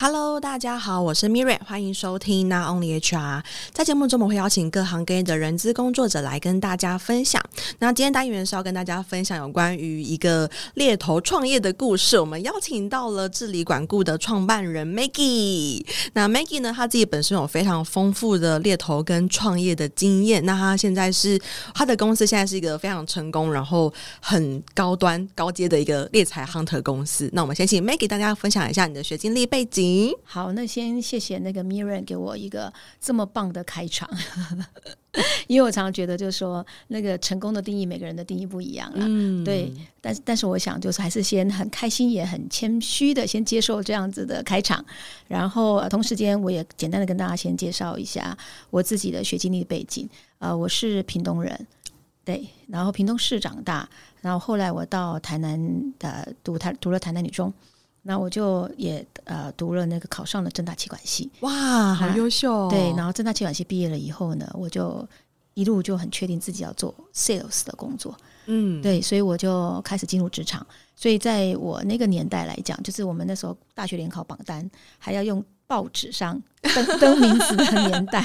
Hello，大家好，我是 Mirai，欢迎收听 Not Only HR。在节目中，我会邀请各行各业的人资工作者来跟大家分享。那今天单元是要跟大家分享有关于一个猎头创业的故事。我们邀请到了治理管顾的创办人 Maggie。那 Maggie 呢，他自己本身有非常丰富的猎头跟创业的经验。那他现在是他的公司现在是一个非常成功，然后很高端高阶的一个猎才 Hunter 公司。那我们先请 Maggie 大家分享一下你的学经历背景。好，那先谢谢那个 Miriam 给我一个这么棒的开场，因为我常常觉得就是说，那个成功的定义，每个人的定义不一样了。嗯，对，但是但是我想就是还是先很开心，也很谦虚的先接受这样子的开场，然后同时间我也简单的跟大家先介绍一下我自己的学经历背景。呃，我是屏东人，对，然后屏东市长大，然后后来我到台南的读台读了台南女中。那我就也呃读了那个考上了正大气管系，哇，好优秀哦！对，然后正大气管系毕业了以后呢，我就一路就很确定自己要做 sales 的工作，嗯，对，所以我就开始进入职场。所以在我那个年代来讲，就是我们那时候大学联考榜单还要用报纸上登登名字的年代，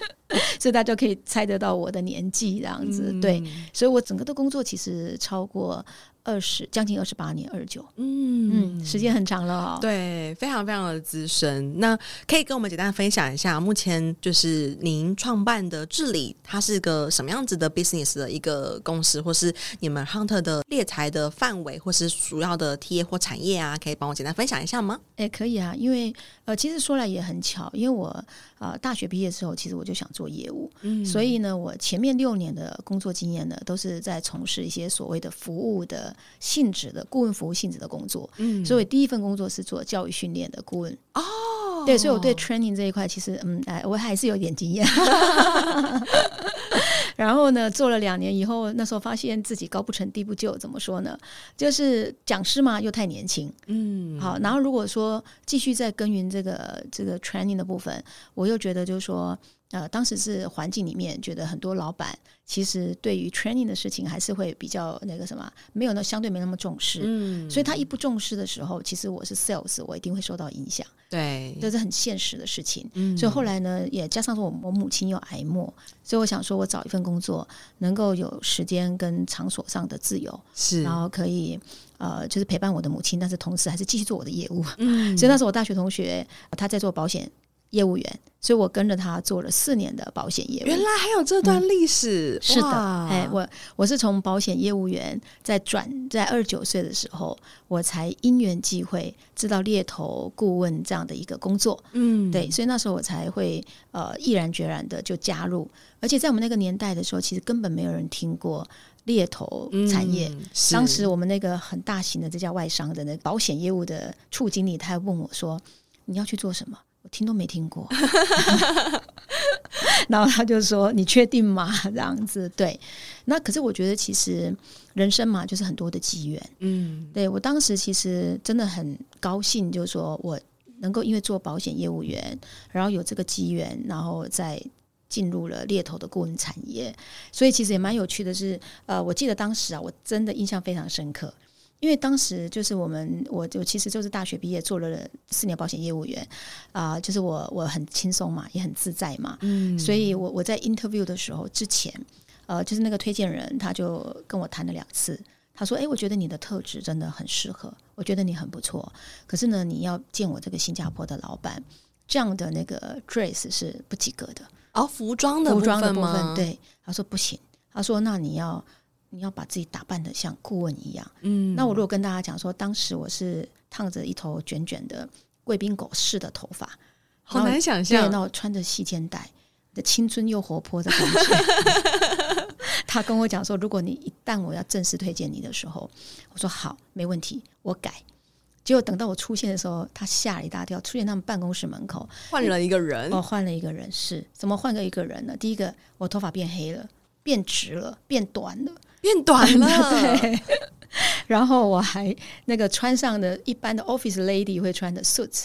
所以大家就可以猜得到我的年纪这样子。嗯、对，所以我整个的工作其实超过。二十将近二十八年，二十九，嗯嗯，时间很长了哦。对，非常非常的资深。那可以跟我们简单分享一下，目前就是您创办的治理，它是个什么样子的 business 的一个公司，或是你们 Hunter 的猎才的范围，或是主要的 TA 或产业啊？可以帮我简单分享一下吗？哎，可以啊，因为呃，其实说来也很巧，因为我呃大学毕业之后，其实我就想做业务，嗯，所以呢，我前面六年的工作经验呢，都是在从事一些所谓的服务的。性质的顾问服务性质的工作，嗯，所以第一份工作是做教育训练的顾问。哦，对，所以我对 training 这一块其实，嗯，哎，我还是有点经验。然后呢，做了两年以后，那时候发现自己高不成低不就，怎么说呢？就是讲师嘛，又太年轻，嗯，好。然后如果说继续再耕耘这个这个 training 的部分，我又觉得就是说。呃，当时是环境里面觉得很多老板其实对于 training 的事情还是会比较那个什么，没有那相对没那么重视，嗯，所以他一不重视的时候，其实我是 sales，我一定会受到影响，对，这是很现实的事情。嗯，所以后来呢，也加上说我我母亲又癌末，所以我想说我找一份工作，能够有时间跟场所上的自由，是，然后可以呃，就是陪伴我的母亲，但是同时还是继续做我的业务。嗯，所以那时候我大学同学他在做保险。业务员，所以我跟着他做了四年的保险业务。原来还有这段历史，嗯、是的，哎，我我是从保险业务员在转，在二十九岁的时候，我才因缘际会知道猎头顾问这样的一个工作。嗯，对，所以那时候我才会呃毅然决然的就加入。而且在我们那个年代的时候，其实根本没有人听过猎头产业。嗯、当时我们那个很大型的这家外商的那保险业务的处经理，他还问我说：“你要去做什么？”我听都没听过，然后他就说：“你确定吗？”这样子，对。那可是我觉得，其实人生嘛，就是很多的机缘。嗯，对，我当时其实真的很高兴，就是说我能够因为做保险业务员，然后有这个机缘，然后再进入了猎头的顾问产业。所以其实也蛮有趣的是，呃，我记得当时啊，我真的印象非常深刻。因为当时就是我们，我就其实就是大学毕业做了四年保险业务员啊、呃，就是我我很轻松嘛，也很自在嘛，嗯，所以我我在 interview 的时候之前，呃，就是那个推荐人他就跟我谈了两次，他说，哎，我觉得你的特质真的很适合，我觉得你很不错，可是呢，你要见我这个新加坡的老板，这样的那个 dress 是不及格的，哦，服装的服装的部分，对，他说不行，他说那你要。你要把自己打扮的像顾问一样，嗯，那我如果跟大家讲说，当时我是烫着一头卷卷的贵宾狗式的头发，好难想象，那我穿着细肩带的青春又活泼的感觉。他跟我讲说，如果你一旦我要正式推荐你的时候，我说好，没问题，我改。结果等到我出现的时候，他吓了一大跳，出现他们办公室门口，换了一个人，哦，换了一个人，是怎么换个一个人呢？第一个，我头发变黑了，变直了，变短了。变短了，对。然后我还那个穿上的一般的 office lady 会穿的 suits，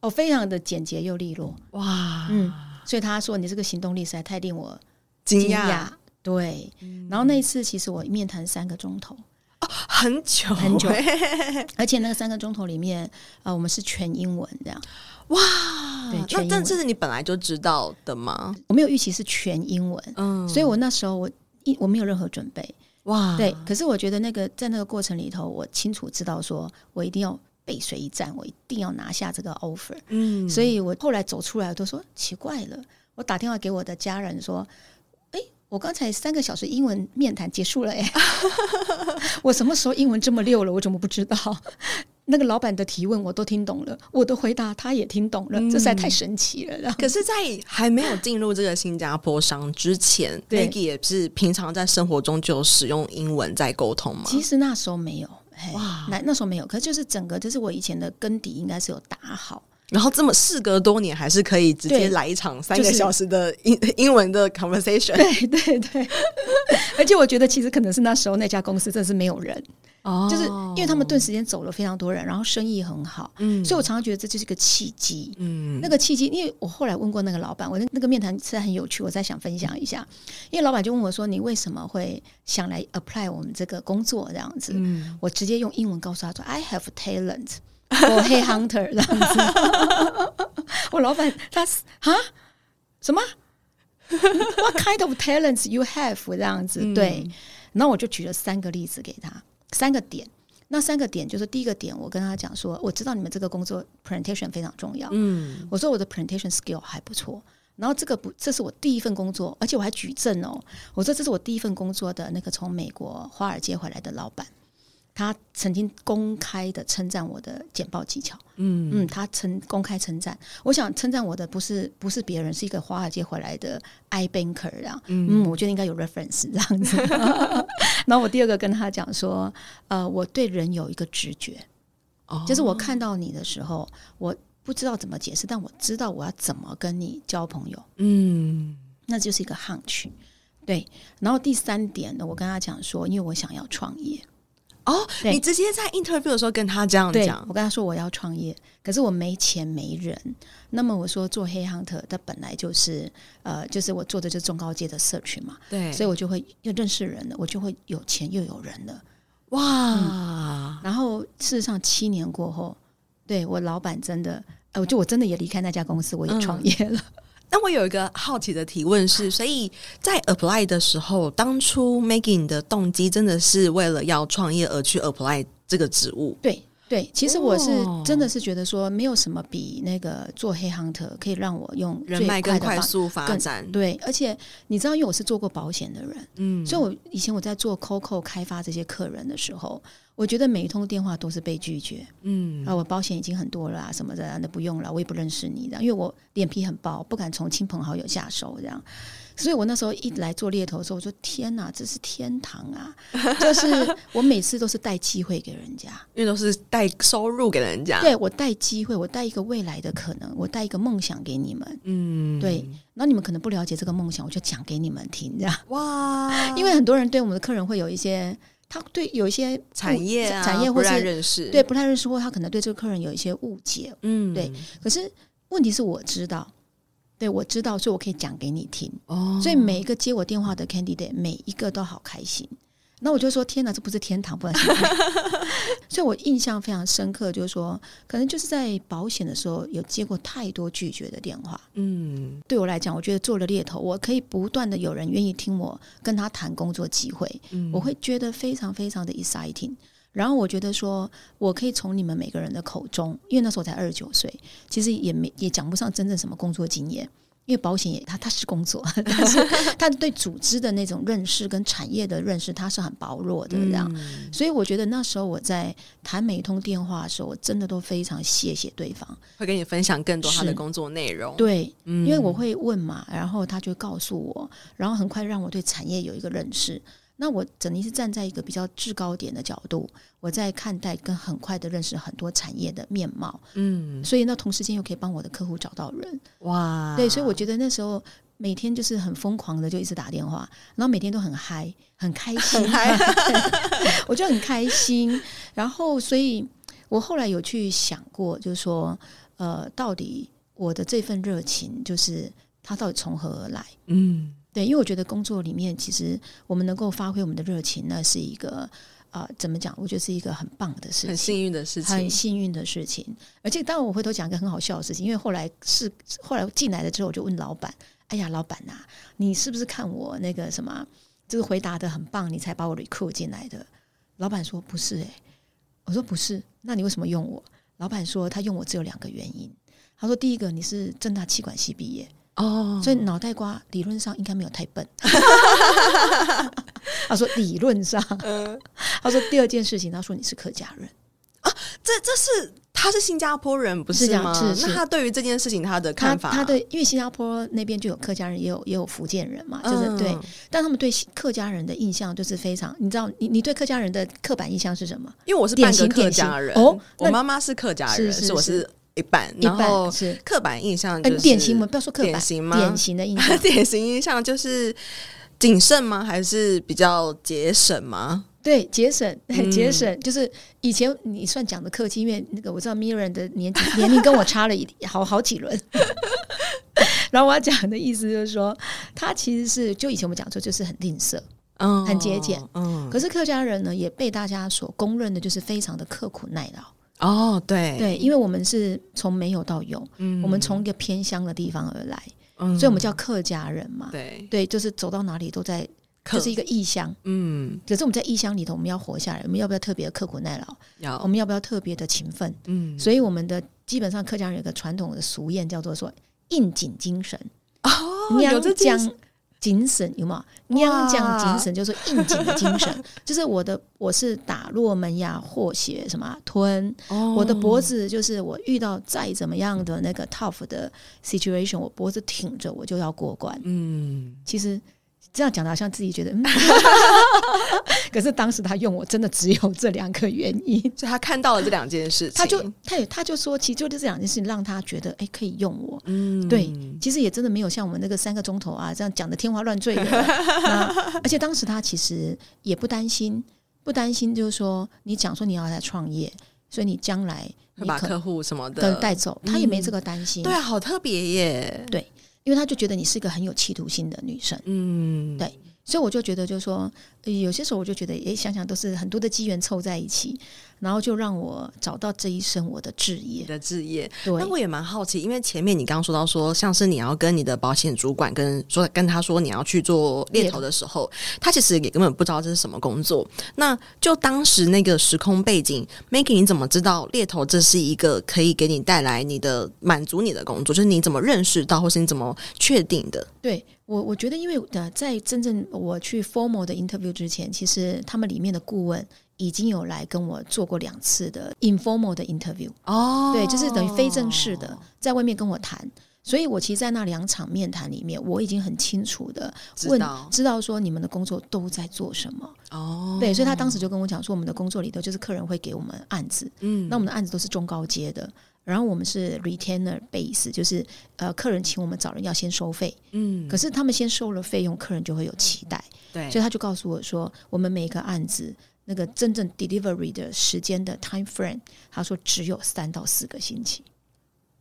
哦，非常的简洁又利落，哇，嗯。所以他说你这个行动力实在太令我惊讶。对。然后那一次其实我面谈三个钟头，哦，很久很久，而且那个三个钟头里面，呃，我们是全英文这样。哇，对，那这这是你本来就知道的吗？我没有预期是全英文，嗯，所以我那时候我一我没有任何准备，哇，对。可是我觉得那个在那个过程里头，我清楚知道说我一定要背水一战，我一定要拿下这个 offer，嗯，所以我后来走出来我都说奇怪了，我打电话给我的家人说。我刚才三个小时英文面谈结束了哎，我什么时候英文这么溜了？我怎么不知道？那个老板的提问我都听懂了，我的回答他也听懂了，嗯、这实在太神奇了。可是，在还没有进入这个新加坡商之前，Maggie 也是平常在生活中就有使用英文在沟通吗？其实那时候没有，哇，那那时候没有。可是就是整个，就是我以前的根底应该是有打好。然后这么事隔多年，还是可以直接来一场三个小时的英、就是、英文的 conversation。对对对，而且我觉得其实可能是那时候那家公司真的是没有人，哦，就是因为他们顿时间走了非常多人，然后生意很好，嗯，所以我常常觉得这就是个契机，嗯，那个契机，因为我后来问过那个老板，我那那个面谈实在很有趣，我再想分享一下，因为老板就问我说：“你为什么会想来 apply 我们这个工作这样子？”嗯，我直接用英文告诉他说：“I have talent。” For headhunter 这样子，我老板他是啊什么？What kind of talents you have？这样子、嗯、对，然后我就举了三个例子给他，三个点。那三个点就是第一个点，我跟他讲说，我知道你们这个工作 presentation 非常重要。嗯，我说我的 presentation skill 还不错。然后这个不，这是我第一份工作，而且我还举证哦。我说这是我第一份工作的那个从美国华尔街回来的老板。他曾经公开的称赞我的简报技巧，嗯。嗯，他称公开称赞。我想称赞我的不是不是别人，是一个华尔街回来的 I banker 这样，嗯，嗯，我觉得应该有 reference 这样子。然后我第二个跟他讲说，呃，我对人有一个直觉，哦，就是我看到你的时候，我不知道怎么解释，但我知道我要怎么跟你交朋友，嗯，那就是一个 hunch，对。然后第三点呢，我跟他讲说，因为我想要创业。哦，你直接在 interview 的时候跟他这样讲，我跟他说我要创业，可是我没钱没人。那么我说做 headhunter，他本来就是呃，就是我做的就是中高阶的 search 嘛，对，所以我就会又认识人了，我就会有钱又有人了，哇、嗯！然后事实上七年过后，对我老板真的，呃，就我真的也离开那家公司，我也创业了。嗯那我有一个好奇的提问是，所以在 apply 的时候，当初 Maggie 的动机真的是为了要创业而去 apply 这个职务？对对，其实我是真的是觉得说，没有什么比那个做 headhunter 可以让我用人脉更快速发展。对，而且你知道，因为我是做过保险的人，嗯，所以我以前我在做 COCO 开发这些客人的时候。我觉得每一通电话都是被拒绝，嗯，啊，我保险已经很多了啊，什么的，那不用了，我也不认识你的，因为我脸皮很薄，不敢从亲朋好友下手这样，所以我那时候一来做猎头的时候，我说天哪，这是天堂啊！就是我每次都是带机会给人家，因为都是带收入给人家，对，我带机会，我带一个未来的可能，我带一个梦想给你们，嗯，对，然后你们可能不了解这个梦想，我就讲给你们听，这样哇，因为很多人对我们的客人会有一些。他对有一些产业、啊、产业或是认识，对不太认识，或他可能对这个客人有一些误解，嗯，对。可是问题是我知道，对我知道，所以我可以讲给你听。哦，所以每一个接我电话的 candidate，每一个都好开心。那我就说天哪，这不是天堂，不然？所以，我印象非常深刻，就是说，可能就是在保险的时候有接过太多拒绝的电话。嗯，对我来讲，我觉得做了猎头，我可以不断的有人愿意听我跟他谈工作机会，嗯，我会觉得非常非常的 exciting。然后，我觉得说我可以从你们每个人的口中，因为那时候我才二十九岁，其实也没也讲不上真正什么工作经验。因为保险也，他他是工作，但是 他对组织的那种认识跟产业的认识，他是很薄弱的这样。嗯、所以我觉得那时候我在谈每一通电话的时候，我真的都非常谢谢对方，会跟你分享更多他的工作内容。对，嗯、因为我会问嘛，然后他就告诉我，然后很快让我对产业有一个认识。那我整天是站在一个比较制高点的角度，我在看待跟很快的认识很多产业的面貌，嗯，所以那同时间又可以帮我的客户找到人，哇，对，所以我觉得那时候每天就是很疯狂的就一直打电话，然后每天都很嗨，很开心，很嗨 我就很开心。然后，所以我后来有去想过，就是说，呃，到底我的这份热情，就是它到底从何而来？嗯。对，因为我觉得工作里面，其实我们能够发挥我们的热情，那是一个啊、呃，怎么讲？我觉得是一个很棒的事情，很幸运的事情，很幸运的事情。而且，当然我回头讲一个很好笑的事情，因为后来是后来进来了之后，我就问老板：“哎呀，老板呐、啊，你是不是看我那个什么，就是回答的很棒，你才把我 recruit 进来的？”老板说：“不是、欸，诶。我说：“不是，那你为什么用我？”老板说：“他用我只有两个原因。他说，第一个，你是正大气管系毕业。”哦，所以脑袋瓜理论上应该没有太笨。他说理论上，他说第二件事情，他说你是客家人。啊，这这是他是新加坡人不是吗？是，是，那他对于这件事情他的看法，他，他的因为新加坡那边就有客家人，也有也有福建人嘛，就是、嗯、对，但他们对客家人的印象就是非常，你知道，你你对客家人的刻板印象是什么？因为我是半个客家人哦，我妈妈是客家人，是，是，是我是。一半，然后是刻板印象，就是典型吗？不要说刻板，典型吗？典型的印象，典型印象就是谨慎吗？还是比较节省吗？对，节省，节省，就是以前你算讲的客气，因为那个我知道 Miriam 的年纪 年龄跟我差了一好好几轮。然后我要讲的意思就是说，他其实是就以前我们讲说就是很吝啬，嗯，很节俭，嗯。可是客家人呢，也被大家所公认的就是非常的刻苦耐劳。哦，对。对，因为我们是从没有到有，嗯，我们从一个偏乡的地方而来，嗯，所以我们叫客家人嘛，对。对，就是走到哪里都在，就是一个异乡，嗯，可是我们在异乡里头，我们要活下来，我们要不要特别的刻苦耐劳？要，我们要不要特别的勤奋？嗯，所以我们的基本上客家人有一个传统的俗谚，叫做说应景精神。哦，娘讲。谨慎有吗？娘讲精神就是应景的精神，就是我的我是打落门牙或血什么吞，哦、我的脖子就是我遇到再怎么样的那个 tough 的 situation，我脖子挺着我就要过关。嗯，其实。这样讲的好像自己觉得，嗯、可是当时他用我真的只有这两个原因，就他看到了这两件事情，他就他也他就说，其实就是这两件事情让他觉得，哎，可以用我。嗯，对，其实也真的没有像我们那个三个钟头啊这样讲的天花乱坠的。而且当时他其实也不担心，不担心就是说你讲说你要来创业，所以你将来会把客户什么的带走，他也没这个担心。嗯、对啊，好特别耶。对。因为他就觉得你是一个很有企图心的女生，嗯，对，所以我就觉得，就是说，有些时候我就觉得，哎，想想都是很多的机缘凑在一起。然后就让我找到这一生我的置业的置业。对，那我也蛮好奇，因为前面你刚刚说到说，像是你要跟你的保险主管跟说跟他说你要去做猎头的时候，他其实也根本不知道这是什么工作。那就当时那个时空背景，Maggie，你怎么知道猎头这是一个可以给你带来你的满足你的工作？就是你怎么认识到，或是你怎么确定的？对我，我觉得因为呃，在真正我去 formal 的 interview 之前，其实他们里面的顾问。已经有来跟我做过两次的 informal 的 interview 哦，对，就是等于非正式的，在外面跟我谈。所以我其实，在那两场面谈里面，我已经很清楚的问，知道，知道说你们的工作都在做什么。哦。对，所以他当时就跟我讲说，我们的工作里头就是客人会给我们案子，嗯，那我们的案子都是中高阶的，然后我们是 retainer base，就是呃，客人请我们找人要先收费，嗯，可是他们先收了费用，客人就会有期待，对，所以他就告诉我说，我们每一个案子。那个真正 delivery 的时间的 time frame，他说只有三到四个星期，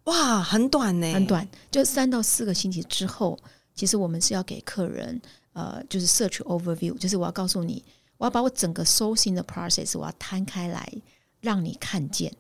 哇，很短呢，很短，就三到四个星期之后，其实我们是要给客人，呃，就是 search overview，就是我要告诉你，我要把我整个 sourcing 的 process 我要摊开来让你看见。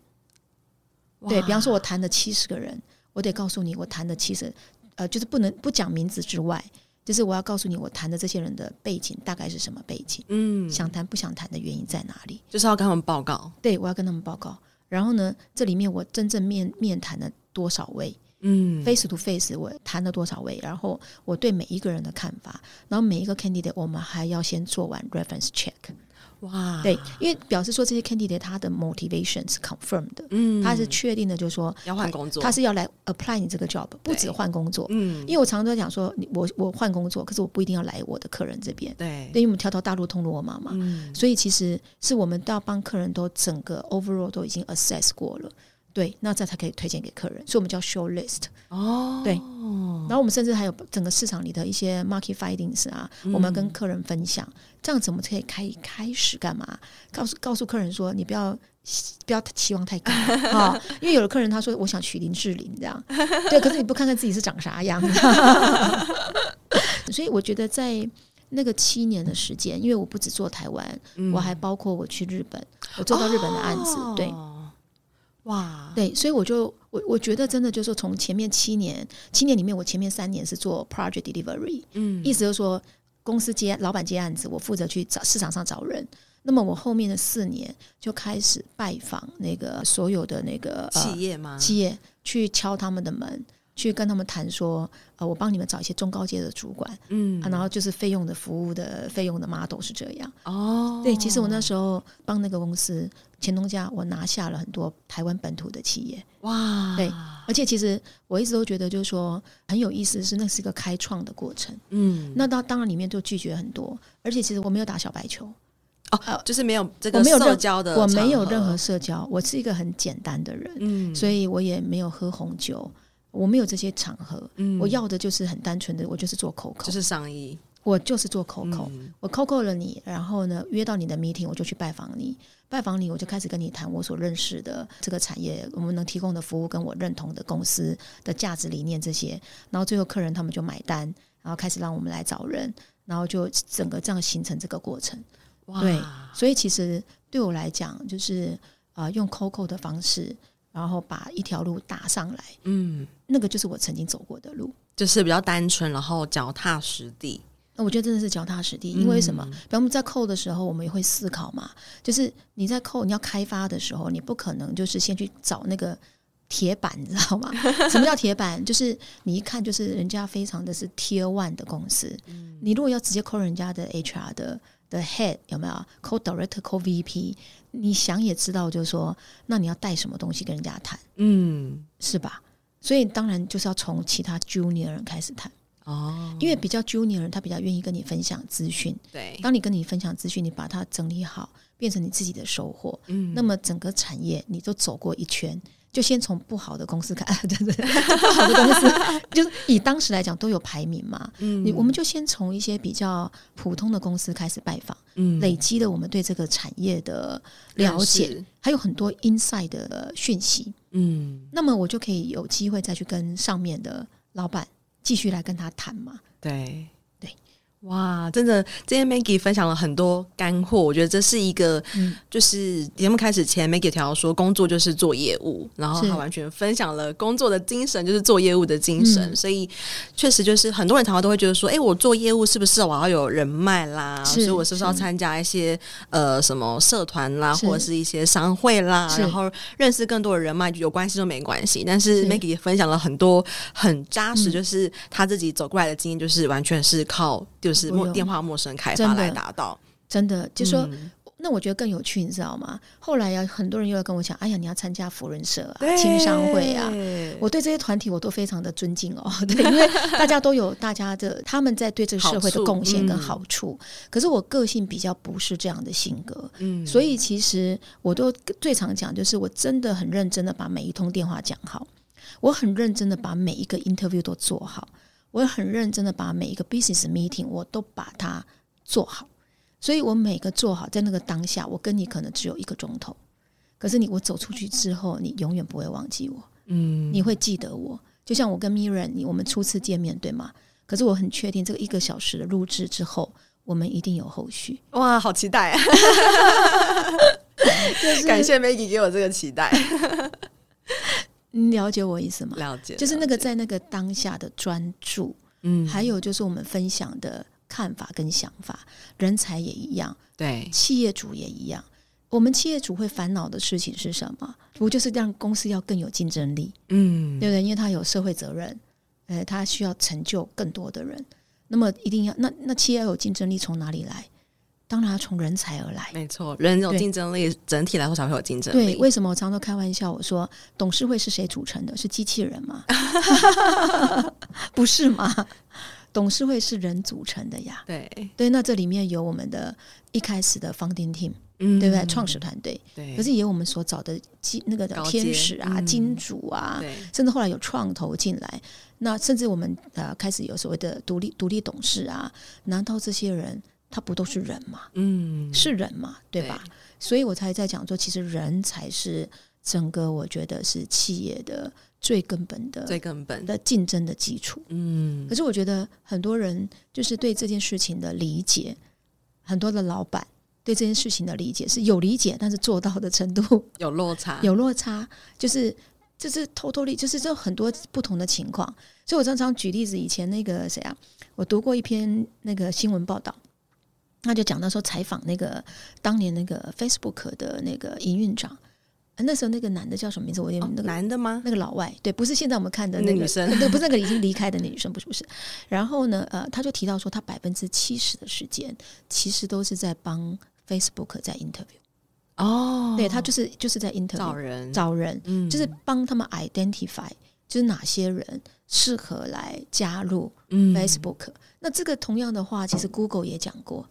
对，比方说，我谈了七十个人，我得告诉你，我谈的七十，呃，就是不能不讲名字之外。就是我要告诉你，我谈的这些人的背景大概是什么背景？嗯，想谈不想谈的原因在哪里？就是要跟他们报告。对，我要跟他们报告。然后呢，这里面我真正面面谈了多少位？嗯，face to face 我谈了多少位？然后我对每一个人的看法，然后每一个 candidate 我们还要先做完 reference check。哇，对，因为表示说这些 candidate 他的 motivation 是 confirmed 的，嗯，他是确定的，就是说要换工作，他是要来 apply 你这个 job，不止换工作，嗯，因为我常常都讲说，我我换工作，可是我不一定要来我的客人这边，对，因为我们条条大路通罗马嘛，嗯，所以其实是我们都要帮客人都整个 overall 都已经 assess 过了。对，那这才可以推荐给客人，所以我们叫 show list。哦，对，然后我们甚至还有整个市场里的一些 market findings 啊，嗯、我们跟客人分享，这样子我们可以开开始干嘛？告诉告诉客人说，你不要不要期望太高啊、哦，因为有的客人他说我想娶林志玲这样，对，可是你不看看自己是长啥样，所以我觉得在那个七年的时间，因为我不只做台湾，嗯、我还包括我去日本，我做到日本的案子，哦、对，哇，对，所以我就我我觉得真的就是说，从前面七年，七年里面，我前面三年是做 project delivery，嗯，意思就是说公司接老板接案子，我负责去找市场上找人。那么我后面的四年就开始拜访那个所有的那个企业吗？企业去敲他们的门，去跟他们谈说，呃，我帮你们找一些中高阶的主管，嗯、啊，然后就是费用的服务的费用的 model 是这样。哦，对，其实我那时候帮那个公司钱东家，我拿下了很多台湾本土的企业。哇，对，而且其实我一直都觉得，就是说很有意思，是那是一个开创的过程。嗯，那到当然里面就拒绝很多，而且其实我没有打小白球。哦，就是没有这个社交的，我没有任何社交，我是一个很简单的人，嗯，所以我也没有喝红酒，我没有这些场合，嗯，我要的就是很单纯的，我就是做 COCO，就是上衣，我就是做 COCO，嗯，我 COCO 了你，然后呢约到你的 meeting，我就去拜访你，拜访你，我就开始跟你谈我所认识的这个产业，我们能提供的服务跟我认同的公司的价值理念这些，然后最后客人他们就买单，然后开始让我们来找人，然后就整个这样形成这个过程。哇。对，所以其实对我来讲，就是啊、呃，用 COCO 的方式，然后把一条路打上来，嗯，那个就是我曾经走过的路，就是比较单纯，然后脚踏实地。那我觉得真的是脚踏实地，因为什么？比方我们在 COCO 的时候，我们也会思考嘛，就是你在 COCO 你要开发的时候，你不可能就是先去找那个铁板，你知道吗？什么叫铁板？就是你一看就是人家非常的是 Tier One 的公司，嗯、你如果要直接 call 人家的 HR 的。的 head 有没有 call director call VP？你想也知道，就是说，那你要带什么东西跟人家谈，嗯，是吧？所以当然就是要从其他 junior 人开始谈哦，因为比较 junior 人他比较愿意跟你分享资讯。对，当你跟你分享资讯，你把它整理好，变成你自己的收获，嗯，那么整个产业你都走过一圈。就先从不好的公司看，对 对，不好的公司 就是以当时来讲都有排名嘛。嗯，你我们就先从一些比较普通的公司开始拜访，嗯，累积了我们对这个产业的了解，还有很多 inside 的讯息。嗯，那么我就可以有机会再去跟上面的老板继续来跟他谈嘛。对。哇，真的，今天 Maggie 分享了很多干货，我觉得这是一个，嗯、就是节目开始前 Maggie 提到说，工作就是做业务，然后他完全分享了工作的精神，就是做业务的精神，嗯、所以确实就是很多人常常都会觉得说，哎、欸，我做业务是不是我要有人脉啦？所以我是不是要参加一些呃什么社团啦，或者是一些商会啦，然后认识更多的人脉，有关系就没关系。但是 Maggie 分享了很多很扎实，就是他自己走过来的经验，就是完全是靠。就是陌电话陌生开发来达到，真的，就说、嗯、那我觉得更有趣，你知道吗？后来呀，很多人又要跟我讲，哎呀，你要参加福人社啊、青商会啊，我对这些团体我都非常的尊敬哦，对，因为大家都有大家的他们在对这个社会的贡献跟好处。好处嗯、可是我个性比较不是这样的性格，嗯，所以其实我都最常讲，就是我真的很认真的把每一通电话讲好，我很认真的把每一个 interview 都做好。我很认真的把每一个 business meeting 我都把它做好，所以我每个做好，在那个当下，我跟你可能只有一个钟头，可是你我走出去之后，你永远不会忘记我，嗯，你会记得我，就像我跟 Miriam，你我们初次见面对吗？可是我很确定，这个一个小时的录制之后，我们一定有后续。哇，好期待啊！就是感谢 Maggie 给我这个期待。你了解我意思吗？了解，就是那个在那个当下的专注，嗯，还有就是我们分享的看法跟想法，人才也一样，对，企业主也一样。我们企业主会烦恼的事情是什么？不就是让公司要更有竞争力，嗯，对不对？因为他有社会责任，呃，他需要成就更多的人，那么一定要那那企业要有竞争力从哪里来？当然要从人才而来，没错，人有竞争力，整体来说才会有竞争力。对，为什么我常常都开玩笑？我说董事会是谁组成的？是机器人吗？不是吗？董事会是人组成的呀。对对，那这里面有我们的一开始的 founding team，嗯，对不对？创始团队，对，可是也有我们所找的金那个的天使啊、嗯、金主啊，甚至后来有创投进来，那甚至我们呃开始有所谓的独立独立董事啊，难道这些人？他不都是人嘛？嗯，是人嘛，对吧？对，所以我才在讲说，其实人才是整个我觉得是企业的最根本的、最根本的竞争的基础。嗯，可是我觉得很多人就是对这件事情的理解，很多的老板对这件事情的理解是有理解，但是做到的程度 有落差，有落差，就是就是偷偷 totally 就是这很多不同的情况。所以我常常举例子，以前那个谁啊，我读过一篇那个新闻报道。他就讲到说，采访那个当年那个 Facebook 的那个营运长，那时候那个男的叫什么名字？我也那个男的吗？那个老外，对，不是现在我们看的那个女生，对，不是那个已经离开的那女生，不是不是。然后呢，呃，他就提到说，他百分之七十的时间其实都是在帮 Facebook 在 interview。哦，对，他就是就是在 interview 找人找人，嗯，就是帮他们 identify，就是哪些人适合来加入 Facebook。嗯，那这个同样的话，其实 Google 也讲过。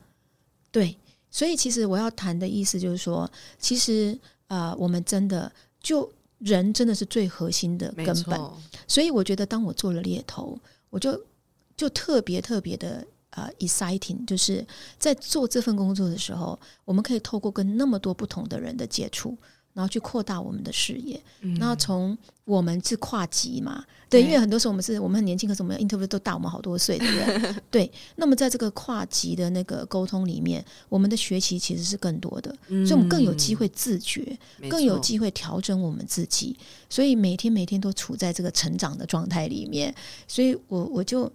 对，所以其实我要谈的意思就是说，其实呃，我们真的就人真的是最核心的根本。所以我觉得，当我做了猎头，我就就特别特别的呃 exciting，就是在做这份工作的时候，我们可以透过跟那么多不同的人的接触。然后去扩大我们的视野，嗯、然后从我们是跨级嘛，对，对，因为很多时候我们是我们很年轻，可是我们 interview 都大我们好多岁，对不对？对。那么在这个跨级的那个沟通里面，我们的学习其实是更多的，嗯、所以我们更有机会自觉，更有机会调整我们自己，所以每天每天都处在这个成长的状态里面，所以我我就。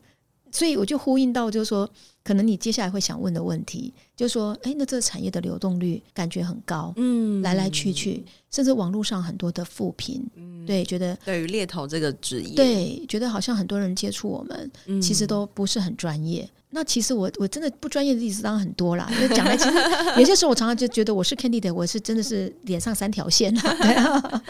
所以我就呼应到，就是说，可能你接下来会想问的问题，就是说，哎，那这个产业的流动率感觉很高，嗯，来来去去，甚至网络上很多的负评，嗯，对，觉得对于猎头这个职业，对，觉得好像很多人接触我们，嗯，其实都不是很专业。那其实我我真的不专业的例子当然很多啦，就讲来其实有些时候我常常就觉得我是 candidate，我是真的是脸上三条线，对啊，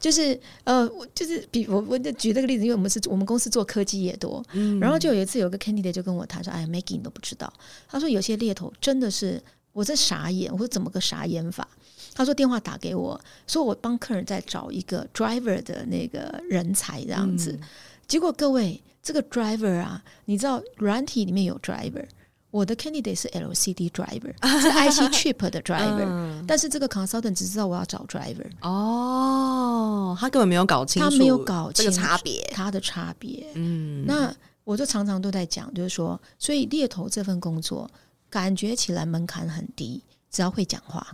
就是呃，就是比我我就举这个例子，因为我们是我们公司做科技也多，嗯，然后就有一次有个 candidate 就跟我谈说，哎，Maggie 你都不知道，他说有些猎头真的是我这傻眼，我说怎么个傻眼法？他说电话打给我说我帮客人在找一个 driver 的那个人才这样子，嗯，结果各位。这个 driver 啊，你知道软体里面有 driver，我的 candidate 是 LCD driver，是 IC chip 的 driver，嗯，但是这个 consultant 只知道我要找 driver。哦，他根本没有搞清楚，他没有搞清楚这个差别，他的差别。嗯，那我就常常都在讲，就是说，所以猎头这份工作感觉起来门槛很低，只要会讲话，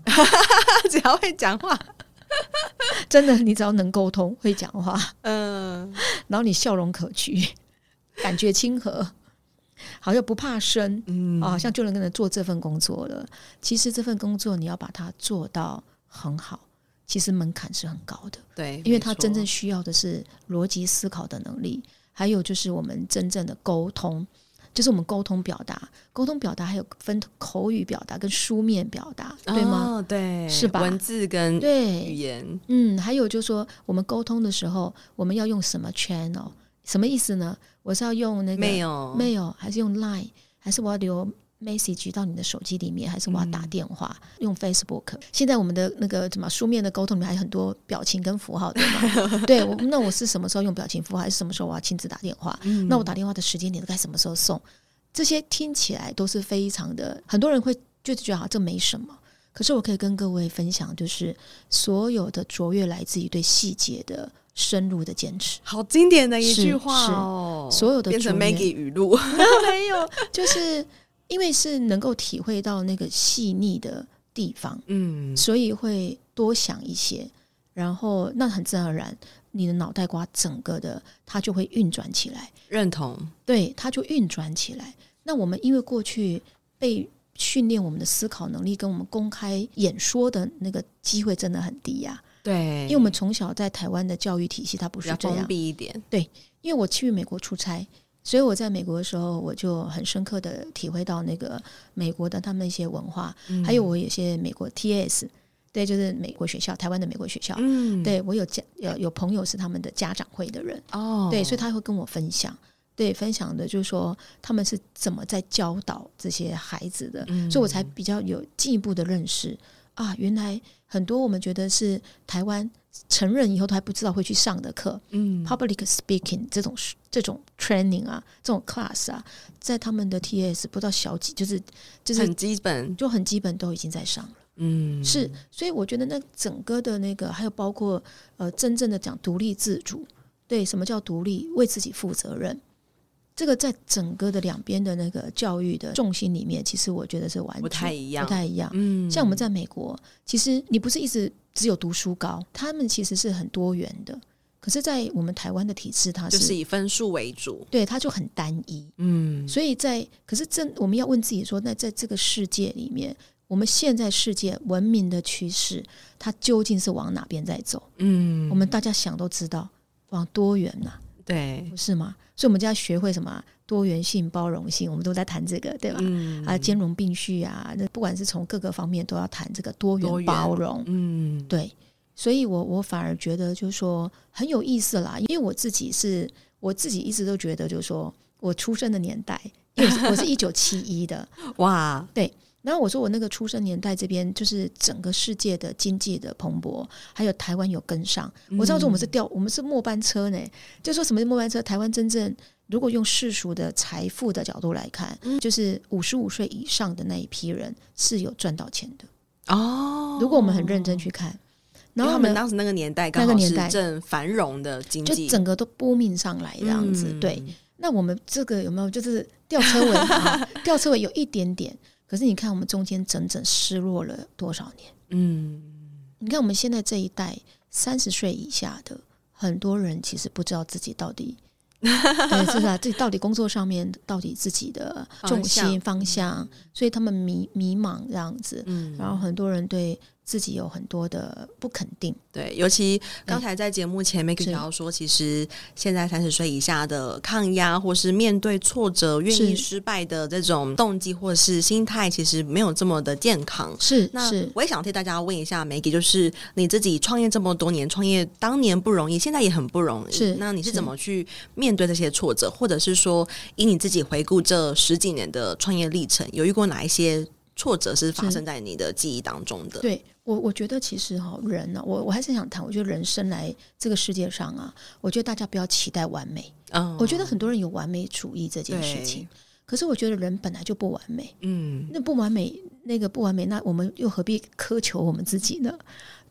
只要会讲话。真的，你只要能沟通、会讲话，嗯，然后你笑容可掬。感觉亲和，好像不怕生，嗯，好像就能跟人做这份工作了。其实这份工作你要把它做到很好，其实门槛是很高的，对，因为它真正需要的是逻辑思考的能力，还有就是我们真正的沟通，就是我们沟通表达，沟通表达还有分口语表达跟书面表达，对吗？哦，对，是吧？文字跟语言，嗯，还有就是说我们沟通的时候，我们要用什么 channel？什么意思呢？我是要用那个 mail mail 还是用 line，还是我要留 message 到你的手机里面，还是我要打电话、嗯、用 Facebook？现在我们的那个什么书面的沟通里面还有很多表情跟符号，对吗？对，我那我是什么时候用表情符号，还是什么时候我要亲自打电话？嗯、那我打电话的时间点该什么时候送？这些听起来都是非常的，很多人会就是觉得啊，这没什么。可是我可以跟各位分享，就是所有的卓越来自于对细节的。深入的坚持，好经典的一句话哦！所有的变成 Maggie 语录，没有，就是因为是能够体会到那个细腻的地方，嗯，所以会多想一些，然后那很自然而然，你的脑袋瓜整个的它就会运转起来。认同，对，它就运转起来。那我们因为过去被训练，我们的思考能力跟我们公开演说的那个机会真的很低呀。对，因为我们从小在台湾的教育体系，它不是这样。封闭一点。对，因为我去美国出差，所以我在美国的时候，我就很深刻的体会到那个美国的他们一些文化，嗯、还有我有些美国 TS，对，就是美国学校，台湾的美国学校。嗯，对我有家有有朋友是他们的家长会的人哦，对，所以他会跟我分享，对，分享的就是说他们是怎么在教导这些孩子的，嗯、所以我才比较有进一步的认识啊，原来。很多我们觉得是台湾成人以后都还不知道会去上的课，嗯，public speaking 这种这种 training 啊，这种 class 啊，在他们的 TS 不到小几，就是就是很基本，就很基本都已经在上了。嗯，是，所以我觉得那整个的那个，还有包括呃，真正的讲独立自主，对，什么叫独立？为自己负责任。这个在整个的两边的那个教育的重心里面，其实我觉得是完全不太一样，不太一样。嗯，像我们在美国，其实你不是一直只有读书高，他们其实是很多元的。可是，在我们台湾的体制，它是就是以分数为主，对，它就很单一。嗯，所以在可是这我们要问自己说，那在这个世界里面，我们现在世界文明的趋势，它究竟是往哪边在走？嗯，我们大家想都知道，往多元呐、啊。对，不是吗？所以我们就要学会什么多元性、包容性，我们都在谈这个，对吧？嗯、啊，兼容并蓄啊，那不管是从各个方面都要谈这个多元包容。嗯，对。所以我我反而觉得就是说很有意思啦，因为我自己是我自己一直都觉得就是说我出生的年代，因为我是 一九七一的，哇，对。然后我说我那个出生年代这边就是整个世界的经济的蓬勃，还有台湾有跟上。我知道说我们是掉，我们是末班车呢。就说什么是末班车？台湾真正如果用世俗的财富的角度来看，就是五十五岁以上的那一批人是有赚到钱的哦。如果我们很认真去看，然后他们当时那个年代，那个年代正繁荣的经济，就整个都波命上来这样子。对，那我们这个有没有就是吊车尾？吊车尾有一点点。可是你看，我们中间整整失落了多少年？嗯，你看我们现在这一代三十岁以下的很多人，其实不知道自己到底，对，是啊？自己到底工作上面到底自己的重心方向，所以他们迷迷茫这样子。嗯，然后很多人对。自己有很多的不肯定，对，尤其刚才在节目前面跟大家说，其实现在三十岁以下的抗压，或是面对挫折、愿意失败的这种动机或是心态，其实没有这么的健康。是，那我也想替大家问一下，Maggie，就是你自己创业这么多年，创业当年不容易，现在也很不容易。是，那你是怎么去面对这些挫折，或者是说，以你自己回顾这十几年的创业历程，有遇过哪一些挫折是发生在你的记忆当中的？对。我我觉得其实哈人呢、啊，我我还是想谈。我觉得人生来这个世界上啊，我觉得大家不要期待完美。嗯，我觉得很多人有完美主义这件事情，可是我觉得人本来就不完美。嗯，那不完美，那个不完美，那我们又何必苛求我们自己呢？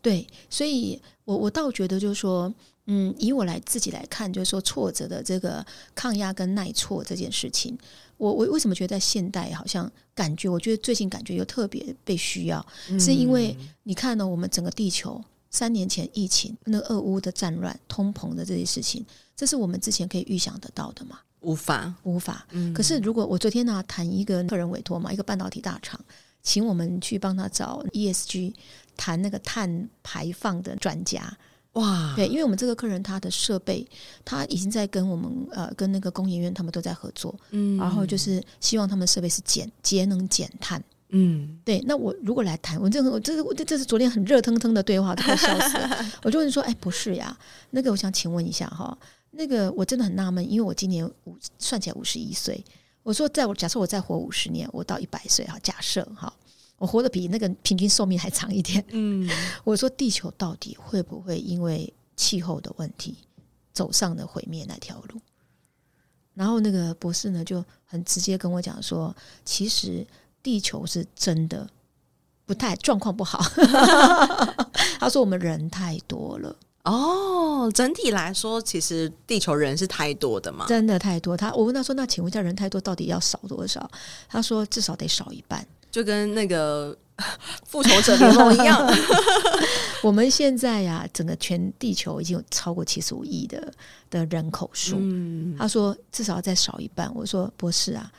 对，所以我我倒觉得就是说，嗯，以我来自己来看，就是说挫折的这个抗压跟耐挫这件事情。我我为什么觉得在现代好像感觉？我觉得最近感觉又特别被需要，嗯、是因为你看呢，我们整个地球三年前疫情，那个俄乌的战乱、通膨的这些事情，这是我们之前可以预想得到的吗？无法，无法。嗯、可是如果我昨天呢谈一个客人委托嘛，一个半导体大厂，请我们去帮他找 ESG 谈那个碳排放的专家。哇，对，因为我们这个客人他的设备，他已经在跟我们呃跟那个工研院他们都在合作，嗯，然后就是希望他们设备是减节能减碳，嗯，对。那我如果来谈，我这个我这是我这这是昨天很热腾腾的对话，都快笑死了。我就问说，哎，不是呀，那个我想请问一下哈，那个我真的很纳闷，因为我今年五算起来五十一岁，我说在我假设我再活五十年，我到一百岁哈，假设哈。我活得比那个平均寿命还长一点。嗯，我说地球到底会不会因为气候的问题走上了毁灭那条路？然后那个博士呢就很直接跟我讲说，其实地球是真的不太状况不好。他说我们人太多了。哦，整体来说，其实地球人是太多的嘛？真的太多。他我问他说，那请问一下，人太多到底要少多少？他说至少得少一半。就跟那个 复仇者联盟一样，我们现在呀，整个全地球已经有超过七十五亿的的人口数。嗯，他说至少要再少一半。我说博士啊。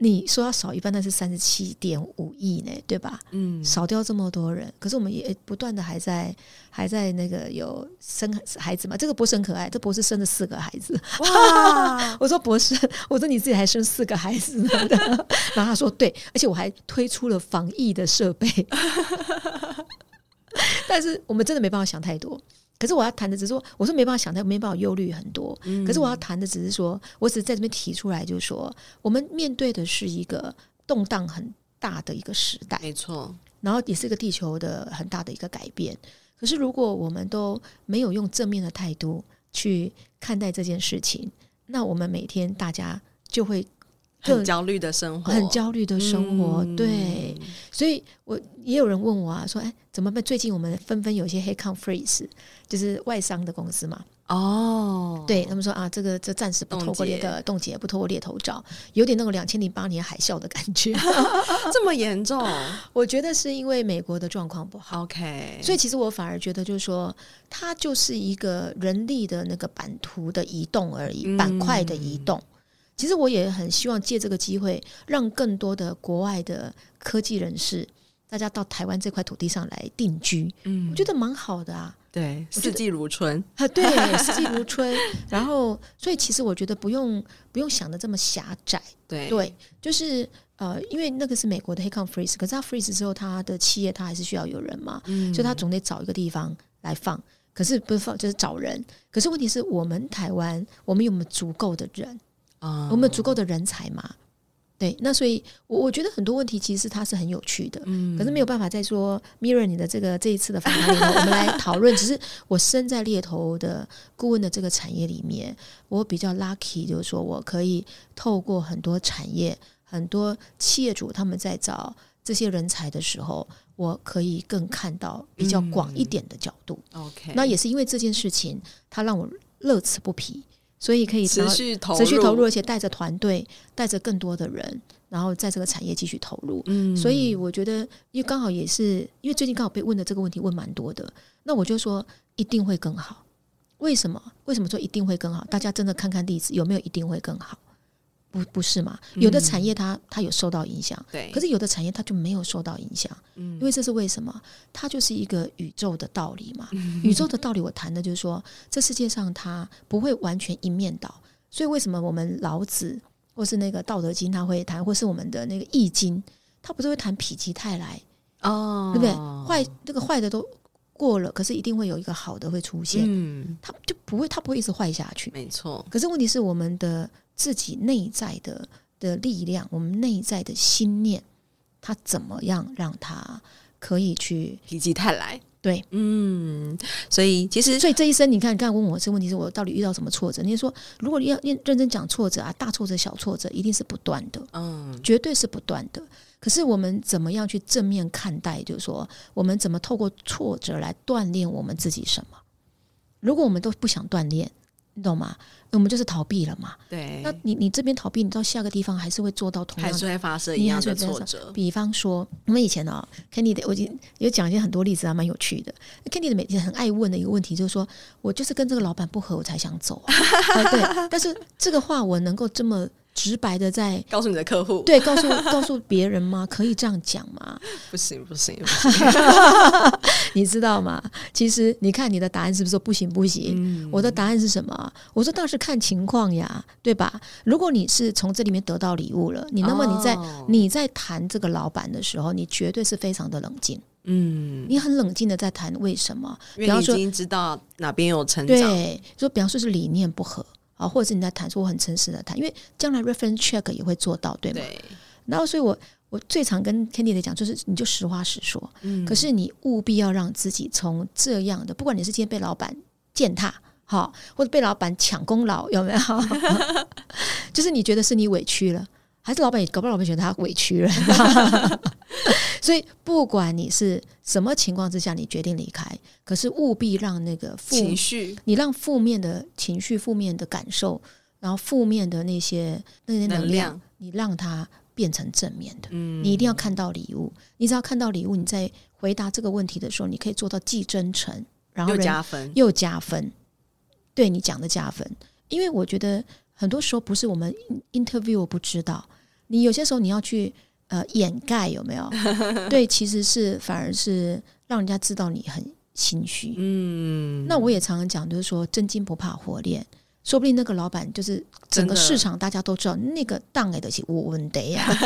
你说要少一半，那是三十七点五亿呢，对吧？嗯，少掉这么多人，可是我们也不断的还在还在那个有生孩子嘛。这个博士很可爱，这博士生了四个孩子。哇！我说博士，我说你自己还生四个孩子呢。然后他说对，而且我还推出了防疫的设备。但是我们真的没办法想太多。可是我要谈的只是说，我说没办法想，他没办法忧虑很多。嗯、可是我要谈的只是说，我只是在这边提出来，就是说，我们面对的是一个动荡很大的一个时代，没错。然后也是一个地球的很大的一个改变。可是如果我们都没有用正面的态度去看待这件事情，那我们每天大家就会很焦虑的生活，很焦虑的生活。嗯、对，所以我也有人问我啊，说，哎，怎么办？最近我们纷纷有一些 headcount freeze，就是外商的公司嘛。哦，对他们说啊，这个这暂时不透过那个冻结，不透过猎头找，有点那个两千零八年海啸的感觉，这么严重？我觉得是因为美国的状况不好。OK，所以其实我反而觉得就是说，它就是一个人力的那个版图的移动而已，板块的移动。嗯、其实我也很希望借这个机会，让更多的国外的科技人士，大家到台湾这块土地上来定居。嗯，我觉得蛮好的啊。对，四季如春啊！对，四季如春。然后，所以其实我觉得不用不用想的这么狭窄。对对，就是呃，因为那个是美国的 headcount freeze，可是他 freeze 之后，他的企业他还是需要有人嘛，嗯，所以他总得找一个地方来放。可是不是放，就是找人。可是问题是我们台湾，我们有没有足够的人啊？我们有足够的人才嘛？对，那所以，我我觉得很多问题其实它是很有趣的，嗯，可是没有办法再说。mirror 你的这个这一次的访谈里面，我们来讨论。只是我身在猎头的顾问的这个产业里面，我比较 lucky，就是说我可以透过很多产业、很多企业主他们在找这些人才的时候，我可以更看到比较广一点的角度。OK，那也是因为这件事情，它让我乐此不疲。所以可以持续投持续投入，而且带着团队，带着更多的人，然后在这个产业继续投入。嗯，所以我觉得，因为刚好也是因为最近刚好被问的这个问题问蛮多的，那我就说一定会更好。为什么？为什么说一定会更好？大家真的看看例子，有没有一定会更好？不不是嘛？有的产业它它有受到影响，对、嗯，可是有的产业它就没有受到影响，嗯，因为这是为什么？它就是一个宇宙的道理嘛。嗯、宇宙的道理，我谈的就是说，这世界上它不会完全一面倒。所以为什么我们老子或是那个《道德经》他会谈，或是我们的那个《易经》，他不是会谈否极泰来哦，对不对？坏这个坏的都过了，可是一定会有一个好的会出现，嗯，它就不会，它不会一直坏下去，没错。可是问题是我们的。自己内在的的力量，我们内在的心念，他怎么样让他可以去否极泰来？对，嗯，所以其实，所以这一生，你看，刚才问我这个问题，是我到底遇到什么挫折？你说，如果你要认认真讲挫折啊，大挫折、小挫折，一定是不断的，嗯，绝对是不断的。可是我们怎么样去正面看待？就是说，我们怎么透过挫折来锻炼我们自己？什么？如果我们都不想锻炼，你懂吗？我们就是逃避了嘛。对，那你你这边逃避，你到下个地方还是会做到同样的，还是会发生一样的挫折。比方说，我们以前哦，Kenny 的，我已经有讲一些很多例子，还蛮有趣的。Kenny 的每天很爱问的一个问题就是说，我就是跟这个老板不合，我才想走啊。啊 对，但是这个话我能够这么。直白的在告诉你的客户，对，告诉 告诉别人吗？可以这样讲吗？不行，不行，不行 你知道吗？其实你看你的答案是不是说不行不行？嗯、我的答案是什么？我说倒是看情况呀，对吧？如果你是从这里面得到礼物了，你那么你在、哦、你在谈这个老板的时候，你绝对是非常的冷静，嗯，你很冷静的在谈为什么？比方说已经知道哪边有成长，对，说比方说是理念不合。啊，或者是你在谈，说我很诚实的谈，因为将来 reference check 也会做到，对吗？对。然后，所以我我最常跟 Candy 的讲，就是你就实话实说。嗯。可是你务必要让自己从这样的，不管你是今天被老板践踏，好，或者被老板抢功劳，有没有？就是你觉得是你委屈了。还是老板也搞不好，老板觉得他委屈了，所以不管你是什么情况之下，你决定离开，可是务必让那个负情绪，你让负面的情绪、负面的感受，然后负面的那些那些能量，能量你让它变成正面的。嗯，你一定要看到礼物，你只要看到礼物，你在回答这个问题的时候，你可以做到既真诚，然后又加分，又加分，对你讲的加分。因为我觉得很多时候不是我们 interview 我不知道。你有些时候你要去呃掩盖有没有？对，其实是反而是让人家知道你很心虚。嗯，那我也常常讲，就是说真金不怕火炼，说不定那个老板就是整个市场大家都知道那个档哎的是我问的呀，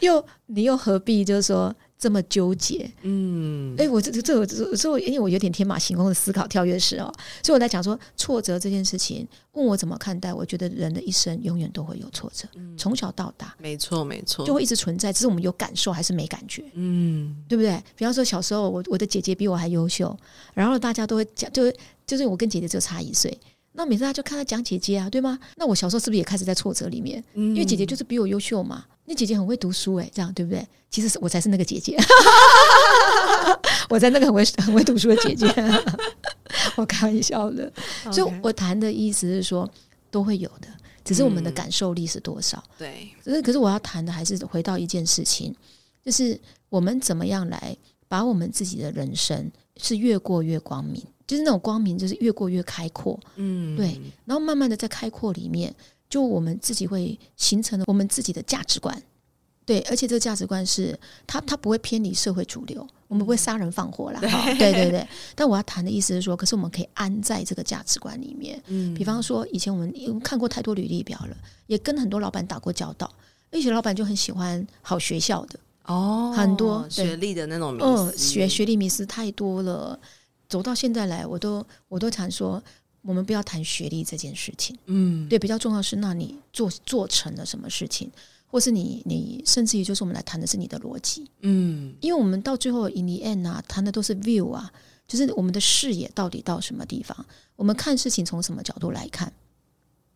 又你又何必就是说？这么纠结，嗯，哎，我这这这这，所以因为我有点天马行空的思考跳跃式哦，所以我在讲说挫折这件事情，问我怎么看待？我觉得人的一生永远都会有挫折，嗯、从小到大，没错没错，就会一直存在，只是我们有感受还是没感觉，嗯，对不对？比方说小时候，我我的姐姐比我还优秀，然后大家都会讲，就就是我跟姐姐就差一岁，那每次他就看他讲姐姐啊，对吗？那我小时候是不是也开始在挫折里面？因为姐姐就是比我优秀嘛。那姐姐很会读书诶、欸，这样对不对？其实是我才是那个姐姐，我才那个很会很会读书的姐姐。我开玩笑的，所以我谈的意思是说都会有的，只是我们的感受力是多少。对，可是可是我要谈的还是回到一件事情，就是我们怎么样来把我们自己的人生是越过越光明。就是那种光明，就是越过越开阔，嗯，对。然后慢慢的在开阔里面，就我们自己会形成了我们自己的价值观，对。而且这个价值观是它，它不会偏离社会主流，我们不会杀人放火啦。对，对对对。但我要谈的意思是说，可是我们可以安在这个价值观里面。嗯，比方说，以前我们因为看过太多履历表了，也跟很多老板打过交道，有些老板就很喜欢好学校的哦，很多学历的那种迷思，嗯，学学历迷思太多了。走到现在来，我都我都常说，我们不要谈学历这件事情。嗯，对，比较重要是，那你做做成了什么事情，或是你你甚至于就是我们来谈的是你的逻辑。嗯，因为我们到最后 in the end 啊，谈的都是 view 啊，就是我们的视野到底到什么地方，我们看事情从什么角度来看。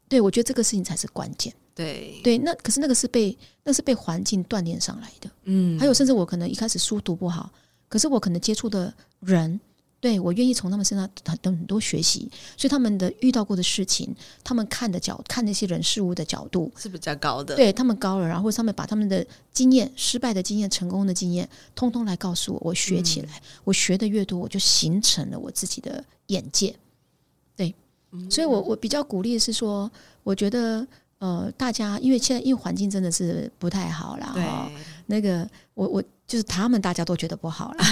对，我觉得这个事情才是关键。对对，那可是那个是被那是被环境锻炼上来的。嗯，还有甚至我可能一开始书读不好，可是我可能接触的人。对，我愿意从他们身上很多很多学习，所以他们的遇到过的事情，他们看的角看那些人事物的角度是比较高的。对，他们高了，然后他们把他们的经验、失败的经验、成功的经验，通通来告诉我，我学起来，嗯、我学的越多，我就形成了我自己的眼界。对，嗯、所以我我比较鼓励是说，我觉得呃，大家因为现在因为环境真的是不太好了，对，那个我我。就是他们大家都觉得不好了，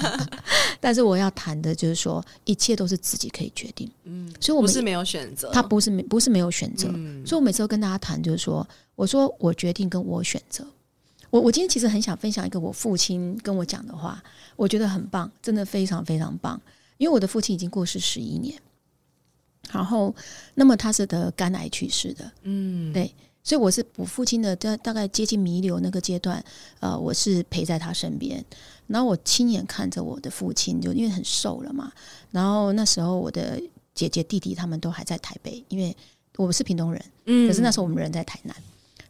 但是我要谈的就是说，一切都是自己可以决定。嗯，所以我们不是没有选择，他不是没不是没有选择。嗯，所以我每次都跟大家谈，就是说，我说我决定跟我选择。我我今天其实很想分享一个我父亲跟我讲的话，我觉得很棒，真的非常非常棒。因为我的父亲已经过世十一年，然后那么他是得肝癌去世的。嗯，对。所以我是我父亲的大大概接近弥留那个阶段，呃，我是陪在他身边，然后我亲眼看着我的父亲，就因为很瘦了嘛，然后那时候我的姐姐弟弟他们都还在台北，因为我是屏东人，嗯，可是那时候我们人在台南，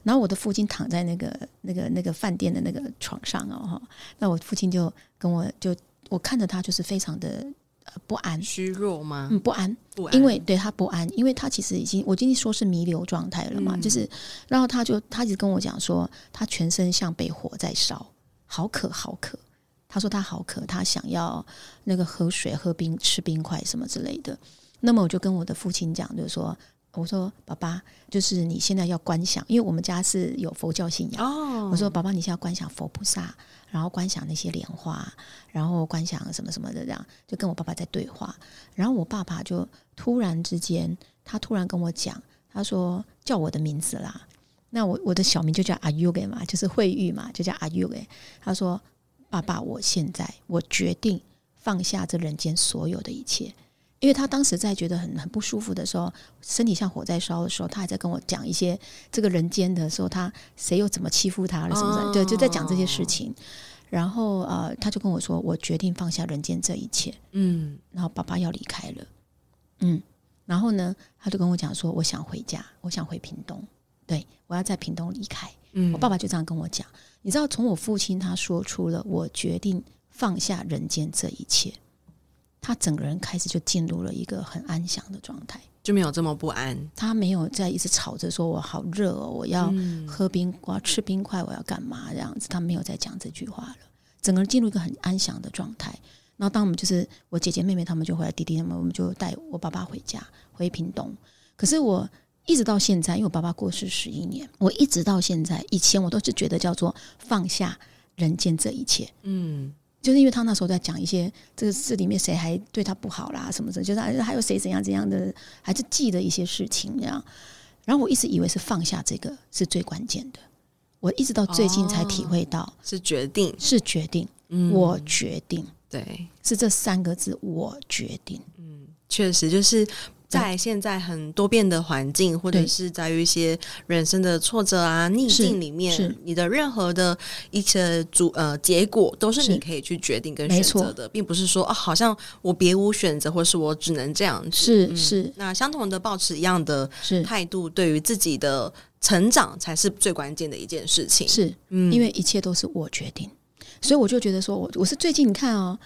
然后我的父亲躺在那个那个那个饭店的那个床上哦，那我父亲就跟我就我看着他就是非常的。不安，虚弱吗？嗯，不安，不安，因为对他不安，因为他其实已经，我今天说是弥留状态了嘛，嗯、就是，然后他就他一直跟我讲说，他全身像被火在烧，好渴，好渴。他说他好渴，他想要那个喝水、喝冰、吃冰块什么之类的。那么我就跟我的父亲讲，就是说，我说爸爸，就是你现在要观想，因为我们家是有佛教信仰。哦，我说爸爸，你现在要观想佛菩萨。然后观想那些莲花，然后观想什么什么的，这样就跟我爸爸在对话。然后我爸爸就突然之间，他突然跟我讲，他说叫我的名字啦。那我我的小名就叫阿 U 给嘛，就是慧玉嘛，就叫阿 U 给。他说：“爸爸，我现在我决定放下这人间所有的一切。”因为他当时在觉得很很不舒服的时候，身体像火在烧的时候，他还在跟我讲一些这个人间的时候，他谁又怎么欺负他了什么的，对，就在讲这些事情。然后呃，他就跟我说：“我决定放下人间这一切。”嗯，然后爸爸要离开了，嗯，然后呢，他就跟我讲说：“我想回家，我想回屏东，对，我要在屏东离开。”嗯，我爸爸就这样跟我讲。你知道，从我父亲他说出了“我决定放下人间这一切”。他整个人开始就进入了一个很安详的状态，就没有这么不安。他没有在一直吵着说“我好热哦，我要喝冰，我要吃冰块，我要干嘛”这样子。他没有再讲这句话了，整个人进入一个很安详的状态。然后当我们就是我姐姐妹妹他们就回来，弟弟他们我们就带我爸爸回家回屏东。可是我一直到现在，因为我爸爸过世十一年，我一直到现在，以前我都是觉得叫做放下人间这一切，嗯。就是因为他那时候在讲一些这个事里面谁还对他不好啦什么的，就是还有谁怎样怎样的，还是记得一些事情这样。然后我一直以为是放下这个是最关键的，我一直到最近才体会到是决定，是决定，嗯，我决定，对，是这三个字，我决定。嗯，确实就是在现在很多变的环境，或者是在于一些人生的挫折啊、逆境里面，你的任何的一些主呃结果，都是你可以去决定跟选择的，并不是说哦，好像我别无选择，或是我只能这样子。是、嗯、是，那相同的保持一样的态度，对于自己的成长才是最关键的一件事情。是，嗯，因为一切都是我决定，所以我就觉得说我我是最近你看哦，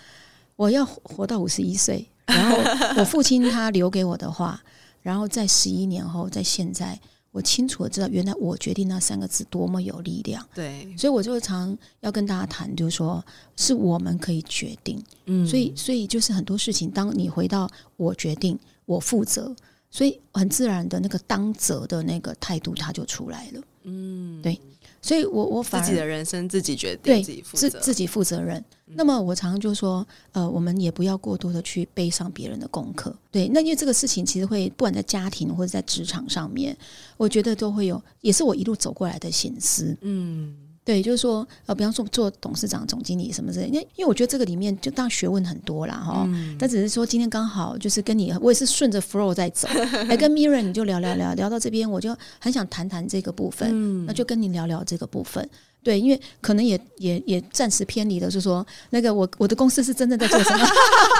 我要活到五十一岁。然后我父亲他留给我的话，然后在十一年后，在现在，我清楚的知道，原来我决定那三个字多么有力量。对，所以我就常要跟大家谈，就是说，是我们可以决定。嗯，所以，所以就是很多事情，当你回到我决定，我负责，所以很自然的那个当责的那个态度，它就出来了。嗯，对。所以我我反自己的人生自己决定，对，自己负责，自自己负责任。嗯、那么我常常就说，呃，我们也不要过多的去背上别人的功课。对，那因为这个事情其实会不管在家庭或者在职场上面，我觉得都会有，也是我一路走过来的心思。嗯。对，就是说，呃，比方说做董事长、总经理什么之类，因为因为我觉得这个里面就当然学问很多啦，哈、嗯。但只是说今天刚好就是跟你，我也是顺着 flow 在走，来跟 Mirren 你就聊聊聊聊到这边，我就很想谈谈这个部分，嗯、那就跟你聊聊这个部分。对，因为可能也也也暂时偏离了，就是说那个我我的公司是真正在做什么？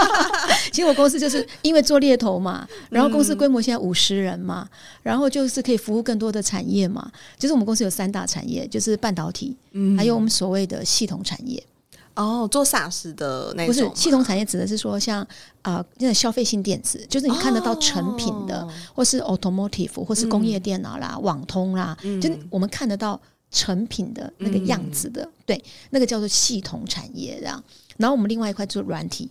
其实我公司就是因为做猎头嘛，然后公司规模现在五十人嘛，然后就是可以服务更多的产业嘛。就是我们公司有三大产业，就是半导体，嗯，还有我们所谓的系统产业。哦，做 SaaS 的那种。不是系统产业，指的是说像啊，那、呃、消费性电子，就是你看得到成品的，哦、或是 automotive，或是工业电脑啦、嗯、网通啦，嗯、就我们看得到。成品的那个样子的，嗯、对，那个叫做系统产业这样。然后我们另外一块做软体，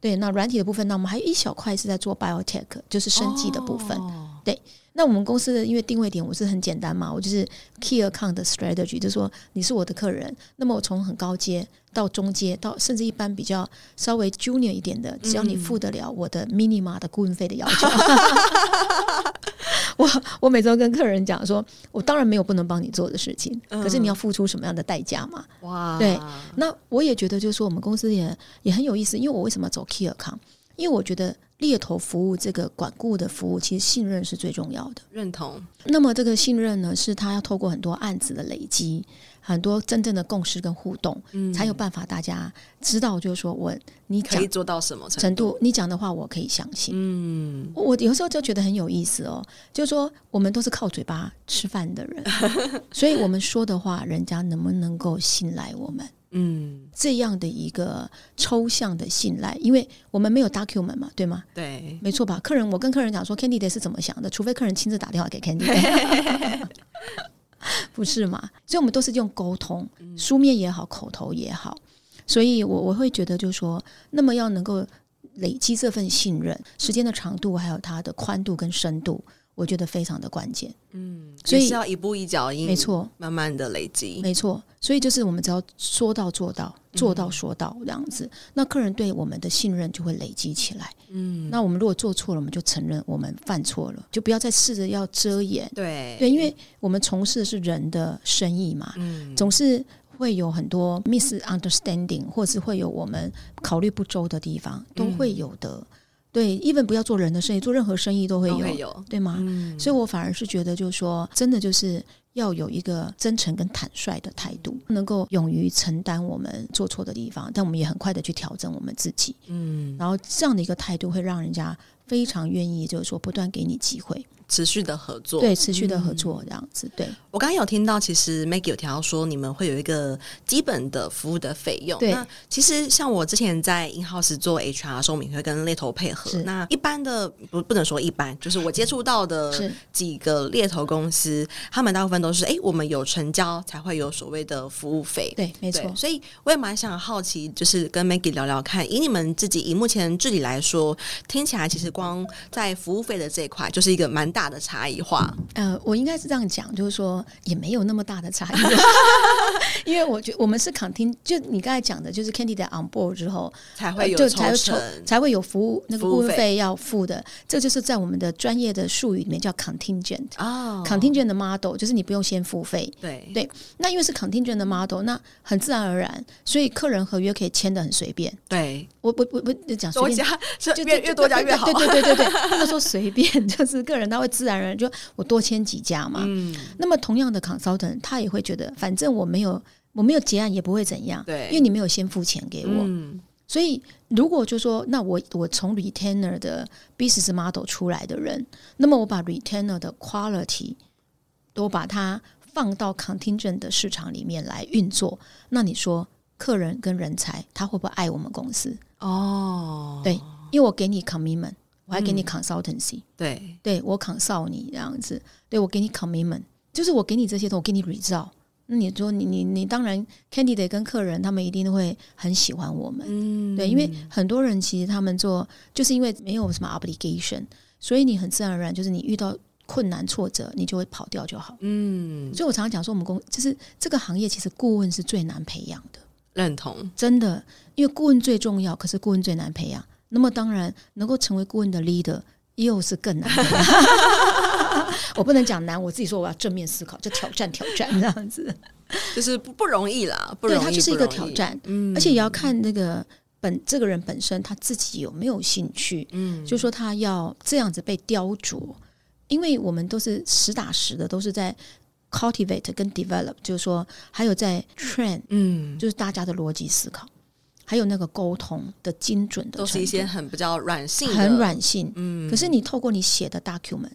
对，那软体的部分，那我们还有一小块是在做 biotech，就是生技的部分，哦、对。那我们公司的因为定位点我是很简单嘛，我就是 key account strategy，就是说你是我的客人，那么我从很高阶到中阶到甚至一般比较稍微 junior 一点的，只要你付得了我的 minima 的顾问费的要求，嗯、我我每周跟客人讲说，我当然没有不能帮你做的事情，可是你要付出什么样的代价嘛？哇，对，那我也觉得就是说我们公司也也很有意思，因为我为什么走 key account？因为我觉得。猎头服务这个管顾的服务，其实信任是最重要的。认同。那么这个信任呢，是他要透过很多案子的累积，很多真正的共识跟互动，嗯，才有办法大家知道，就是说我你可以做到什么程度，程度你讲的话我可以相信。嗯，我有时候就觉得很有意思哦，就是说我们都是靠嘴巴吃饭的人，所以我们说的话，人家能不能够信赖我们？嗯，这样的一个抽象的信赖，因为我们没有 document 嘛，对吗？对，没错吧？客人，我跟客人讲说，candidate 是怎么想的，除非客人亲自打电话给 candidate，不是嘛？所以我们都是用沟通，书面也好，口头也好。所以我我会觉得，就是说，那么要能够累积这份信任，时间的长度，还有它的宽度跟深度。我觉得非常的关键，嗯，所以是要一步一脚印，没错，慢慢的累积，没错。所以就是我们只要说到做到，做到说到这样子，嗯、那客人对我们的信任就会累积起来。嗯，那我们如果做错了，我们就承认我们犯错了，就不要再试着要遮掩。对对，因为我们从事的是人的生意嘛，嗯，总是会有很多 misunderstanding，或是会有我们考虑不周的地方，都会有的。嗯对，even 不要做人的生意，做任何生意都会有，会有对吗？嗯，所以我反而是觉得，就是说，真的就是要有一个真诚跟坦率的态度，能够勇于承担我们做错的地方，但我们也很快的去调整我们自己。嗯，然后这样的一个态度会让人家非常愿意，就是说不断给你机会。持续的合作，对，持续的合作这样子。对，我刚刚有听到，其实 Maggie 有提到说，你们会有一个基本的服务的费用。对，那其实像我之前在 InHouse 做 HR 的时候，我们会跟猎头配合。那一般的不不能说一般，就是我接触到的几个猎头公司，他们大部分都是哎，我们有成交才会有所谓的服务费。对，没错。所以我也蛮想好奇，就是跟 Maggie 聊聊看，以你们自己以目前治理来说，听起来其实光在服务费的这一块就是一个蛮大。的差异化，呃，我应该是这样讲，就是说也没有那么大的差异，因为我觉得我们是 contingent，就你刚才讲的，就是 candidate on board 之后才会有就才会抽才会有服务那个服务费要付的，这就是在我们的专业的术语里面叫 contingent 哦，contingent 的 model 就是你不不用先付费。对对，那因为是 contingent 的 model，那很自然而然，所以客人合约可以签的很随便。对，我我我我讲随便，加就越越多加越好。对对对对对，不能 说随便，就是个人他会自然而然就我多签几家嘛。嗯。那么同样的 consultant，他也会觉得，反正我没有我没有结案也不会怎样。对，因为你没有先付钱给我。嗯。所以，如果就说，那我我从 retainer 的 business model 出来的人，那么我把 retainer 的 quality 都把它放到 contingent 的市场里面来运作，那你说客人跟人才他会不会爱我们公司？哦，对，因为我给你 commitment，我还给你 consultancy，嗯、对，对我 consult 你这样子，对我给你 commitment，就是我给你这些东西，我给你 result。那你说你你你当然，candidate 跟客人他们一定会很喜欢我们，嗯，对，因为很多人其实他们做就是因为没有什么 obligation，所以你很自然而然就是你遇到困难挫折，你就会跑掉就好，嗯。所以我常常讲说，我们公就是这个行业其实顾问是最难培养的，认同，真的，因为顾问最重要，可是顾问最难培养。那么当然能够成为顾问的 leader。又是更难。的，我不能讲难，我自己说我要正面思考，就挑战挑战这样子，就是不不容易啦，不容易，对，它就是一个挑战，嗯，而且也要看那个本这个人本身他自己有没有兴趣，嗯，就说他要这样子被雕琢，因为我们都是实打实的，都是在 cultivate 跟 develop，就是说还有在 train，嗯，就是大家的逻辑思考。还有那个沟通的精准的，都是一些很比较软性，很软性。嗯，可是你透过你写的 document，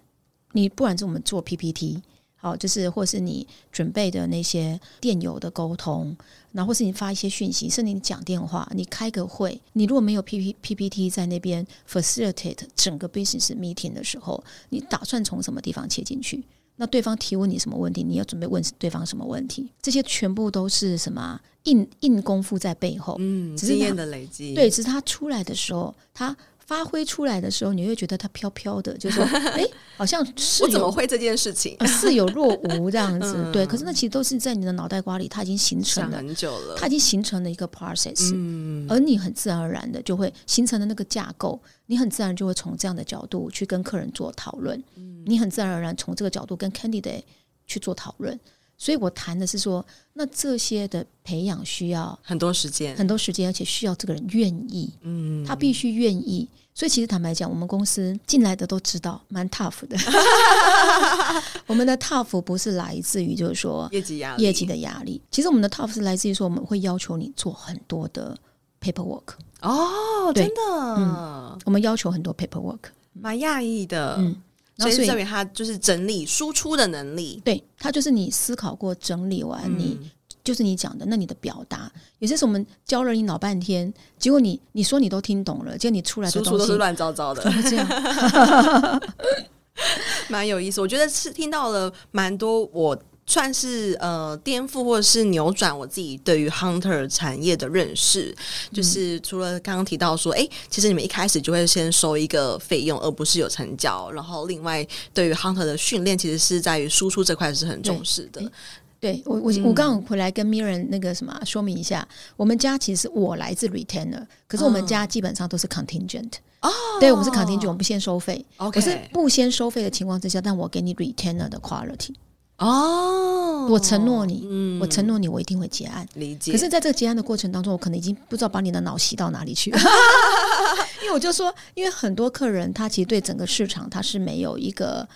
你不管是我们做 PPT，好，就是或是你准备的那些电邮的沟通，然后或是你发一些讯息，甚至你讲电话，你开个会，你如果没有 P P P P T 在那边 facilitate 整个 business meeting 的时候，你打算从什么地方切进去？那对方提问你什么问题，你要准备问对方什么问题？这些全部都是什么硬硬功夫在背后，嗯，经验的累积。对，只是他出来的时候，他发挥出来的时候，你会觉得它飘飘的，就是说，哎，好像是我怎么会这件事情，似有若无这样子。嗯、对，可是那其实都是在你的脑袋瓜里，它已经形成了很久了，它已经形成了一个 process，嗯，而你很自然而然的就会形成了那个架构，你很自然就会从这样的角度去跟客人做讨论。嗯你很自然而然从这个角度跟 candidate 去做讨论，所以我谈的是说，那这些的培养需要很多时间，很多时间，而且需要这个人愿意，嗯，他必须愿意。所以其实坦白讲，我们公司进来的都知道，蛮 tough 的。我们的 tough 不是来自于就是说业绩压力，业绩的压力。其实我们的 tough 是来自于说，我们会要求你做很多的 paperwork。哦，真的，嗯，我们要求很多 paperwork，蛮讶异的，嗯。所以证明他就是整理输出的能力，对，他就是你思考过整理完，嗯、你就是你讲的，那你的表达，有些时候我们教了你老半天，结果你你说你都听懂了，结果你出来的东西都是乱糟糟的，怎么这样？蛮有意思，我觉得是听到了蛮多我。算是呃颠覆或者是扭转我自己对于 hunter 产业的认识，嗯、就是除了刚刚提到说，哎、欸，其实你们一开始就会先收一个费用，而不是有成交。然后另外对于 hunter 的训练，其实是在于输出这块是很重视的。对，我我我刚刚回来跟 Mirren 那个什么说明一下，我们家其实我来自 retainer，可是我们家基本上都是 contingent 哦，对我们是 contingent，我们不先收费。可是不先收费的情况之下，但我给你 retainer 的 quality。哦，我承诺你，嗯、我承诺你，我一定会结案。理解。可是，在这个结案的过程当中，我可能已经不知道把你的脑洗到哪里去了。因为我就说，因为很多客人他其实对整个市场他是没有一个。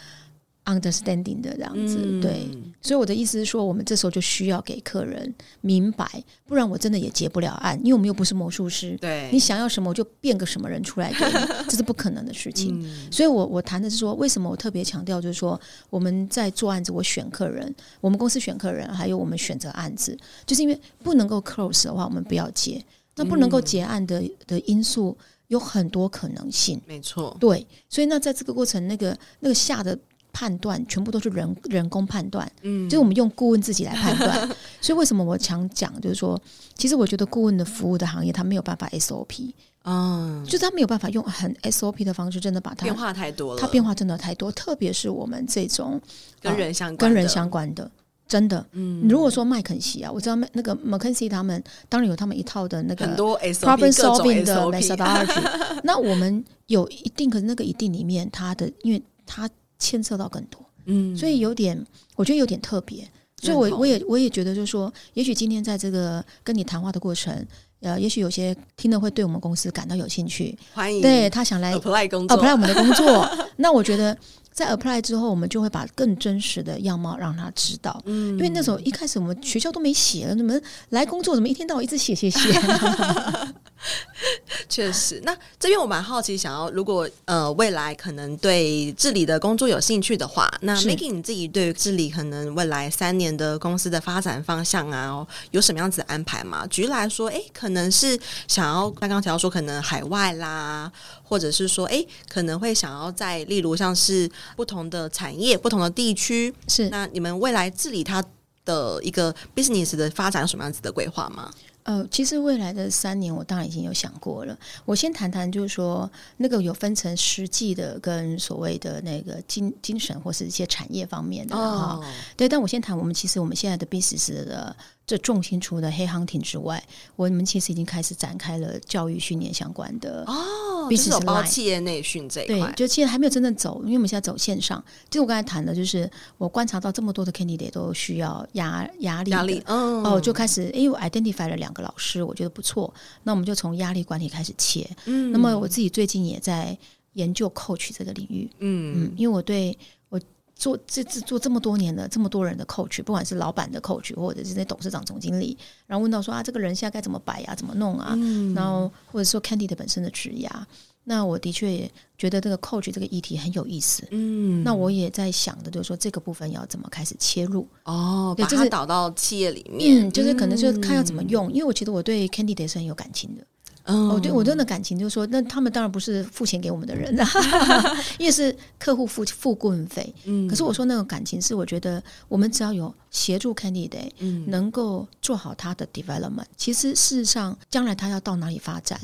Understanding 的这样子，嗯、对，所以我的意思是说，我们这时候就需要给客人明白，不然我真的也结不了案，因为我们又不是魔术师。对，你想要什么，我就变个什么人出来给你，这是不可能的事情。嗯、所以我我谈的是说，为什么我特别强调，就是说我们在做案子，我选客人，我们公司选客人，还有我们选择案子，就是因为不能够 close 的话，我们不要接。那不能够结案的的因素有很多可能性，没错。对，所以那在这个过程，那个那个下的。判断全部都是人人工判断，嗯，就是我们用顾问自己来判断。所以为什么我常讲，就是说，其实我觉得顾问的服务的行业，他没有办法 SOP，嗯，就是他没有办法用很 SOP 的方式，真的把它变化太多了，它变化真的太多，特别是我们这种跟人相关、跟人相关的，真的，嗯，如果说麦肯锡啊，我知道麦那个 McKinsey 他们当然有他们一套的那个很多 problem solving 的 methodology，那我们有一定，可是那个一定里面，它的因为它。牵涉到更多，嗯，所以有点，我觉得有点特别。所以我，我我也我也觉得，就是说，也许今天在这个跟你谈话的过程，呃，也许有些听了会对我们公司感到有兴趣，欢迎，对他想来 apply 工作，apply 我们的工作。那我觉得。在 apply 之后，我们就会把更真实的样貌让他知道。嗯，因为那时候一开始我们学校都没写了，你们来工作怎么一天到晚一直写写写？确实，那这边我蛮好奇，想要如果呃未来可能对治理的工作有兴趣的话，那 Maggie 你自己对治理可能未来三年的公司的发展方向啊，有什么样子的安排吗？举例来说，哎，可能是想要刚刚提到说可能海外啦，或者是说哎可能会想要在例如像是。不同的产业、不同的地区，是那你们未来治理它的一个 business 的发展有什么样子的规划吗？呃，其实未来的三年，我当然已经有想过了。我先谈谈，就是说那个有分成实际的跟所谓的那个精精神或是一些产业方面的哈、哦。对，但我先谈我们其实我们现在的 business 的。这重心除了黑 hunting 之外，我们其实已经开始展开了教育训练相关的哦，就是有包企业内训这一块，对，就其实还没有真正走，因为我们现在走线上。就我刚才谈的，就是我观察到这么多的 candidate 都需要压压力，压力，嗯，哦，就开始，因为我 identify 了两个老师，我觉得不错，那我们就从压力管理开始切。嗯，那么我自己最近也在研究 coach 这个领域，嗯嗯，因为我对。做这这做这么多年的，这么多人的 coach，不管是老板的 coach，或者是那董事长、总经理，然后问到说啊，这个人现在该怎么摆呀、啊，怎么弄啊？嗯、然后或者说 Candidate 本身的职涯，那我的确也觉得这个 coach 这个议题很有意思。嗯，那我也在想的就是说，这个部分要怎么开始切入？哦，对，把它导到企业里面，嗯，就是可能就是看要怎么用，嗯、因为我觉得我对 Candidate 是很有感情的。哦，对我真的感情就是说，那他们当然不是付钱给我们的人，因为是客户付付顾问费。嗯，可是我说那种感情是，我觉得我们只要有协助 candidate，嗯，能够做好他的 development，其实事实上将来他要到哪里发展，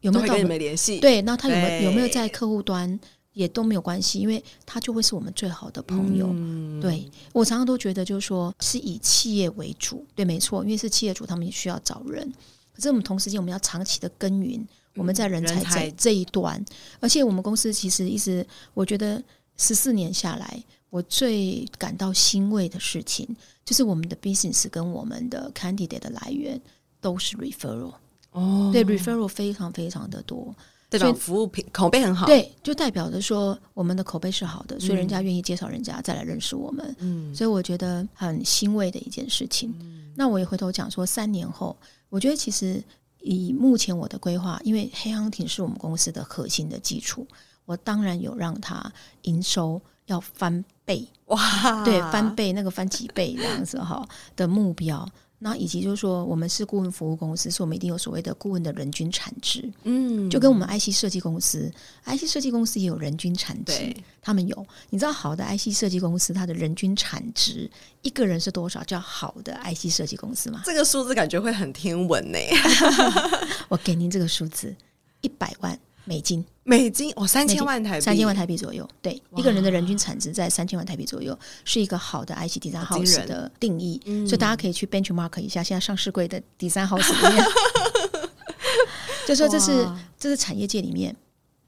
有没有跟你们联系？对，那他有没有有没有在客户端也都没有关系，因为他就会是我们最好的朋友。嗯，对我常常都觉得就是说是以企业为主，对，没错，因为是企业主，他们也需要找人。可是我们同时间，我们要长期的耕耘，我们在人才这这一端，而且我们公司其实一直，我觉得十四年下来，我最感到欣慰的事情，就是我们的 business 跟我们的 candidate 的来源都是 referral 哦，对 referral 非常非常的多，这种服务品口碑很好，对，就代表着说我们的口碑是好的，所以人家愿意介绍人家再来认识我们，嗯，所以我觉得很欣慰的一件事情。嗯，那我也回头讲说，三年后。我觉得其实以目前我的规划，因为黑 hunting 是我们公司的核心的基础，我当然有让它营收要翻倍哇，对，翻倍那个翻几倍这样子哈的目标。那以及就是说，我们是顾问服务公司，所以我们一定有所谓的顾问的人均产值。嗯，就跟我们 IC 设计公司，IC 设计公司也有人均产值，他们有。你知道好的 IC 设计公司，它的人均产值一个人是多少？叫好的 IC 设计公司吗？这个数字感觉会很天文呢。我给您这个数字，一百万。美金，美金哦，三千万台币，三千万台币左右。对，一个人的人均产值在三千万台币左右，是一个好的 IC Design House 的定义。所以大家可以去 benchmark 一下，现在上市柜的 Design House 里面，就说这是这是产业界里面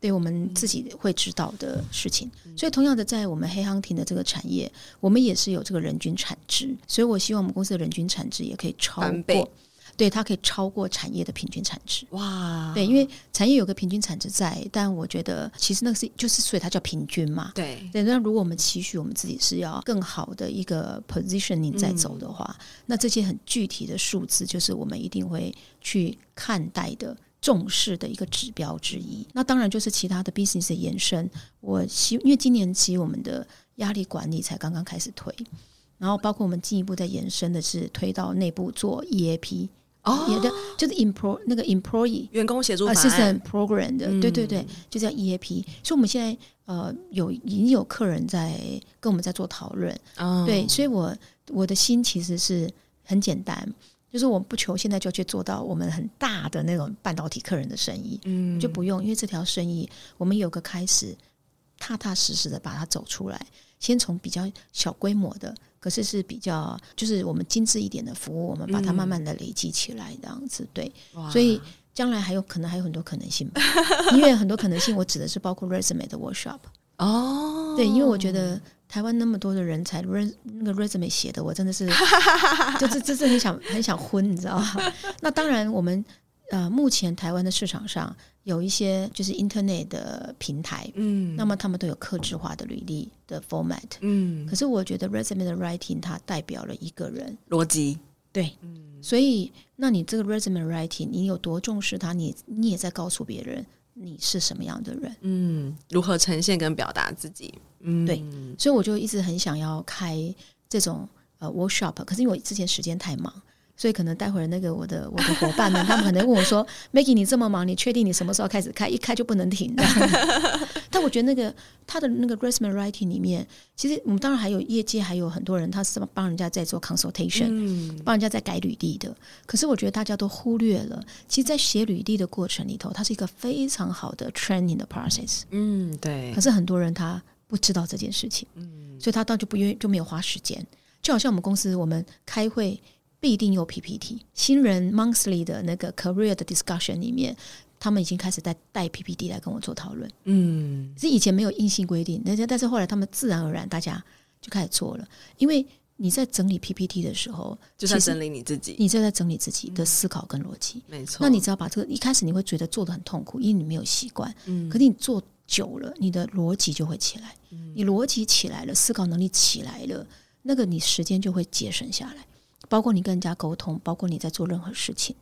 对我们自己会知道的事情。所以同样的，在我们黑 hunting 的这个产业，我们也是有这个人均产值。所以我希望我们公司的人均产值也可以超过。对，它可以超过产业的平均产值。哇，对，因为产业有个平均产值在，但我觉得其实那个是就是，所以它叫平均嘛。对，对。那如果我们期许我们自己是要更好的一个 positioning 在走的话，嗯、那这些很具体的数字，就是我们一定会去看待的、重视的一个指标之一。那当然就是其他的 business 的延伸。我希因为今年其实我们的压力管理才刚刚开始推，然后包括我们进一步在延伸的是推到内部做 EAP。哦，也的就是 employ 那个 employee 员工协助 assistant program 的，嗯、对对对，就叫 EAP。所以我们现在呃有已经有客人在跟我们在做讨论，哦、对，所以我我的心其实是很简单，就是我不求现在就去做到我们很大的那种半导体客人的生意，嗯，就不用，因为这条生意我们有个开始，踏踏实实的把它走出来，先从比较小规模的。可是是比较，就是我们精致一点的服务，我们把它慢慢的累积起来，这样子、嗯、对。所以将来还有可能还有很多可能性吧，因为很多可能性，我指的是包括 resume 的 workshop 哦。对，因为我觉得台湾那么多的人才，res 那个 resume 写的，我真的是，就是就是很想很想昏，你知道吗？那当然，我们呃，目前台湾的市场上有一些就是 internet 的平台，嗯，那么他们都有克制化的履历的 format，嗯，可是我觉得 resume 的 writing 它代表了一个人逻辑，对，嗯，所以那你这个 resume writing 你有多重视它，你你也在告诉别人。你是什么样的人？嗯，如何呈现跟表达自己？嗯，对，所以我就一直很想要开这种呃 workshop，可是因为我之前时间太忙。所以可能待会儿那个我的 我的伙伴们，他们可能问我说：“Maggie，你这么忙，你确定你什么时候开始开？一开就不能停的。”但我觉得那个他的那个 resume writing 里面，其实我们当然还有业界还有很多人，他是帮人家在做 consultation，嗯，帮人家在改履历的。可是我觉得大家都忽略了，其实，在写履历的过程里头，它是一个非常好的 training 的 process。嗯，对。可是很多人他不知道这件事情，嗯，所以他当就不愿意就没有花时间。就好像我们公司，我们开会。必定有 PPT，新人 monthly 的那个 career 的 discussion 里面，他们已经开始在带 PPT 来跟我做讨论。嗯，是以前没有硬性规定，但是但是后来他们自然而然大家就开始做了。因为你在整理 PPT 的时候，就在整理你自己，你就在整理自己的思考跟逻辑。没错。那你只要把这个一开始你会觉得做的很痛苦，因为你没有习惯。嗯。可是你做久了，你的逻辑就会起来。嗯。你逻辑起来了，思考能力起来了，那个你时间就会节省下来。包括你跟人家沟通，包括你在做任何事情，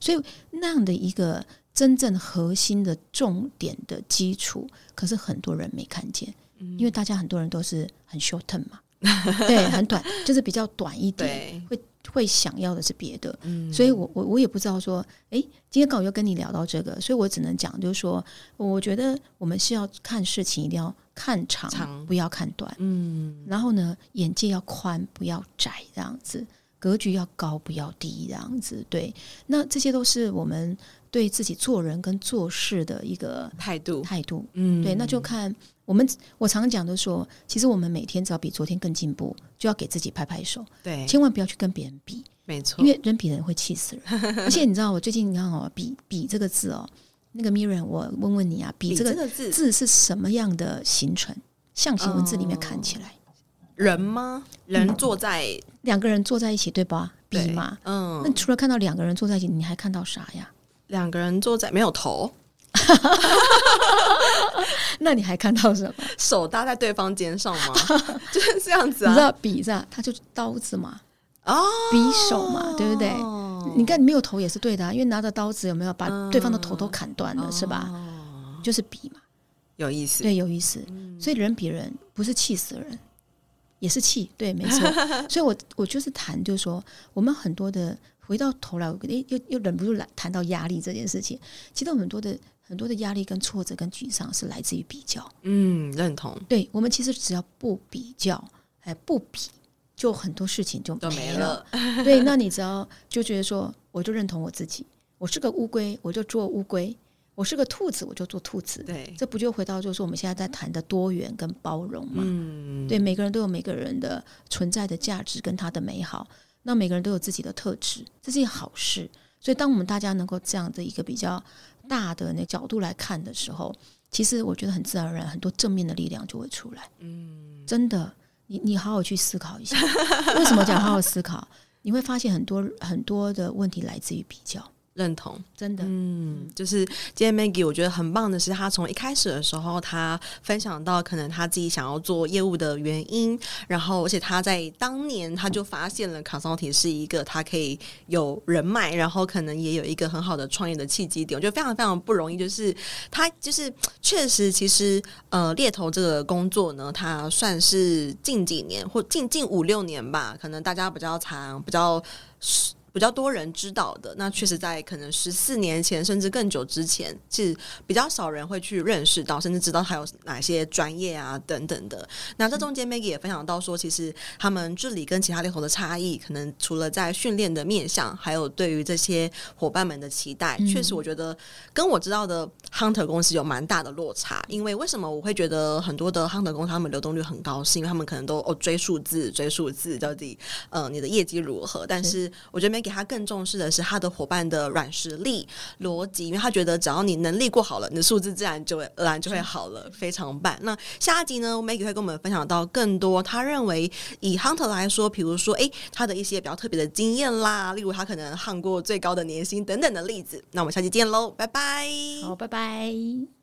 所以那样的一个真正核心的重点的基础，可是很多人没看见，因为大家很多人都是很 short term 嘛，对，很短，就是比较短一点，会会想要的是别的，所以我我我也不知道说，诶，今天刚好又跟你聊到这个，所以我只能讲，就是说，我觉得我们是要看事情一定要看长，长。不要看短，嗯，然后呢，眼界要宽，不要窄，这样子。格局要高，不要低，这样子对。那这些都是我们对自己做人跟做事的一个态度态度。嗯，对。那就看我们，我常常讲的说，其实我们每天只要比昨天更进步，就要给自己拍拍手。对，千万不要去跟别人比，没错。因为人比人会气死人。而且你知道，我最近你看哦，比比这个字哦，那个 Mirren，我问问你啊，比这个字字是什么样的形成？象形文字里面看起来。哦人吗？人坐在、嗯、两个人坐在一起，对吧？比嘛，嗯。那除了看到两个人坐在一起，你还看到啥呀？两个人坐在没有头，那你还看到什么？手搭在对方肩上吗？就是这样子啊。你知道笔是吧？它就是刀子嘛，哦，匕首嘛，对不对？你看你没有头也是对的啊，因为拿着刀子有没有把对方的头都砍断了，嗯、是吧？就是比嘛，有意思，对，有意思。所以人比人不是气死人。也是气，对，没错。所以我，我我就是谈，就是说，我们很多的回到头来，诶，又又忍不住来谈到压力这件事情。其实，很多的很多的压力、跟挫折、跟沮丧，是来自于比较。嗯，认同。对，我们其实只要不比较，哎，不比，就很多事情就没了。没了对，那你只要就觉得说，我就认同我自己，我是个乌龟，我就做乌龟。我是个兔子，我就做兔子。对，这不就回到就是我们现在在谈的多元跟包容嘛？嗯，对，每个人都有每个人的存在的价值跟他的美好，那每个人都有自己的特质，这是一件好事。所以，当我们大家能够这样的一个比较大的那角度来看的时候，其实我觉得很自然而然，很多正面的力量就会出来。嗯，真的，你你好好去思考一下，为什么讲好好思考？你会发现很多很多的问题来自于比较。认同，真的，嗯，就是今天 Maggie，我觉得很棒的是，他从一开始的时候，他分享到可能他自己想要做业务的原因，然后而且他在当年他就发现了 consulting 是一个他可以有人脉，然后可能也有一个很好的创业的契机点，我觉得非常非常不容易。就是他就是确实，其实呃猎头这个工作呢，他算是近几年或近近五六年吧，可能大家比较长，比较。比较多人知道的，那确实在可能十四年前甚至更久之前，是比较少人会去认识到，甚至知道还有哪些专业啊等等的。那这中间 Maggie 也分享到说，其实他们这里跟其他猎头的差异，可能除了在训练的面向，还有对于这些伙伴们的期待，嗯、确实我觉得跟我知道的 Hunter 公司有蛮大的落差。因为为什么我会觉得很多的 Hunter 公司他们流动率很高，是因为他们可能都哦追数字追数字到底呃你的业绩如何？但是我觉得 Maggie 他更重视的是他的伙伴的软实力、逻辑，因为他觉得只要你能力过好了，你的素质自然就会自然就会好了，非常棒。那下一集呢，Maggie 会跟我们分享到更多他认为以 Hunter 来说，比如说诶，他的一些比较特别的经验啦，例如他可能 h 过最高的年薪等等的例子。那我们下期见喽，拜拜。好，拜拜。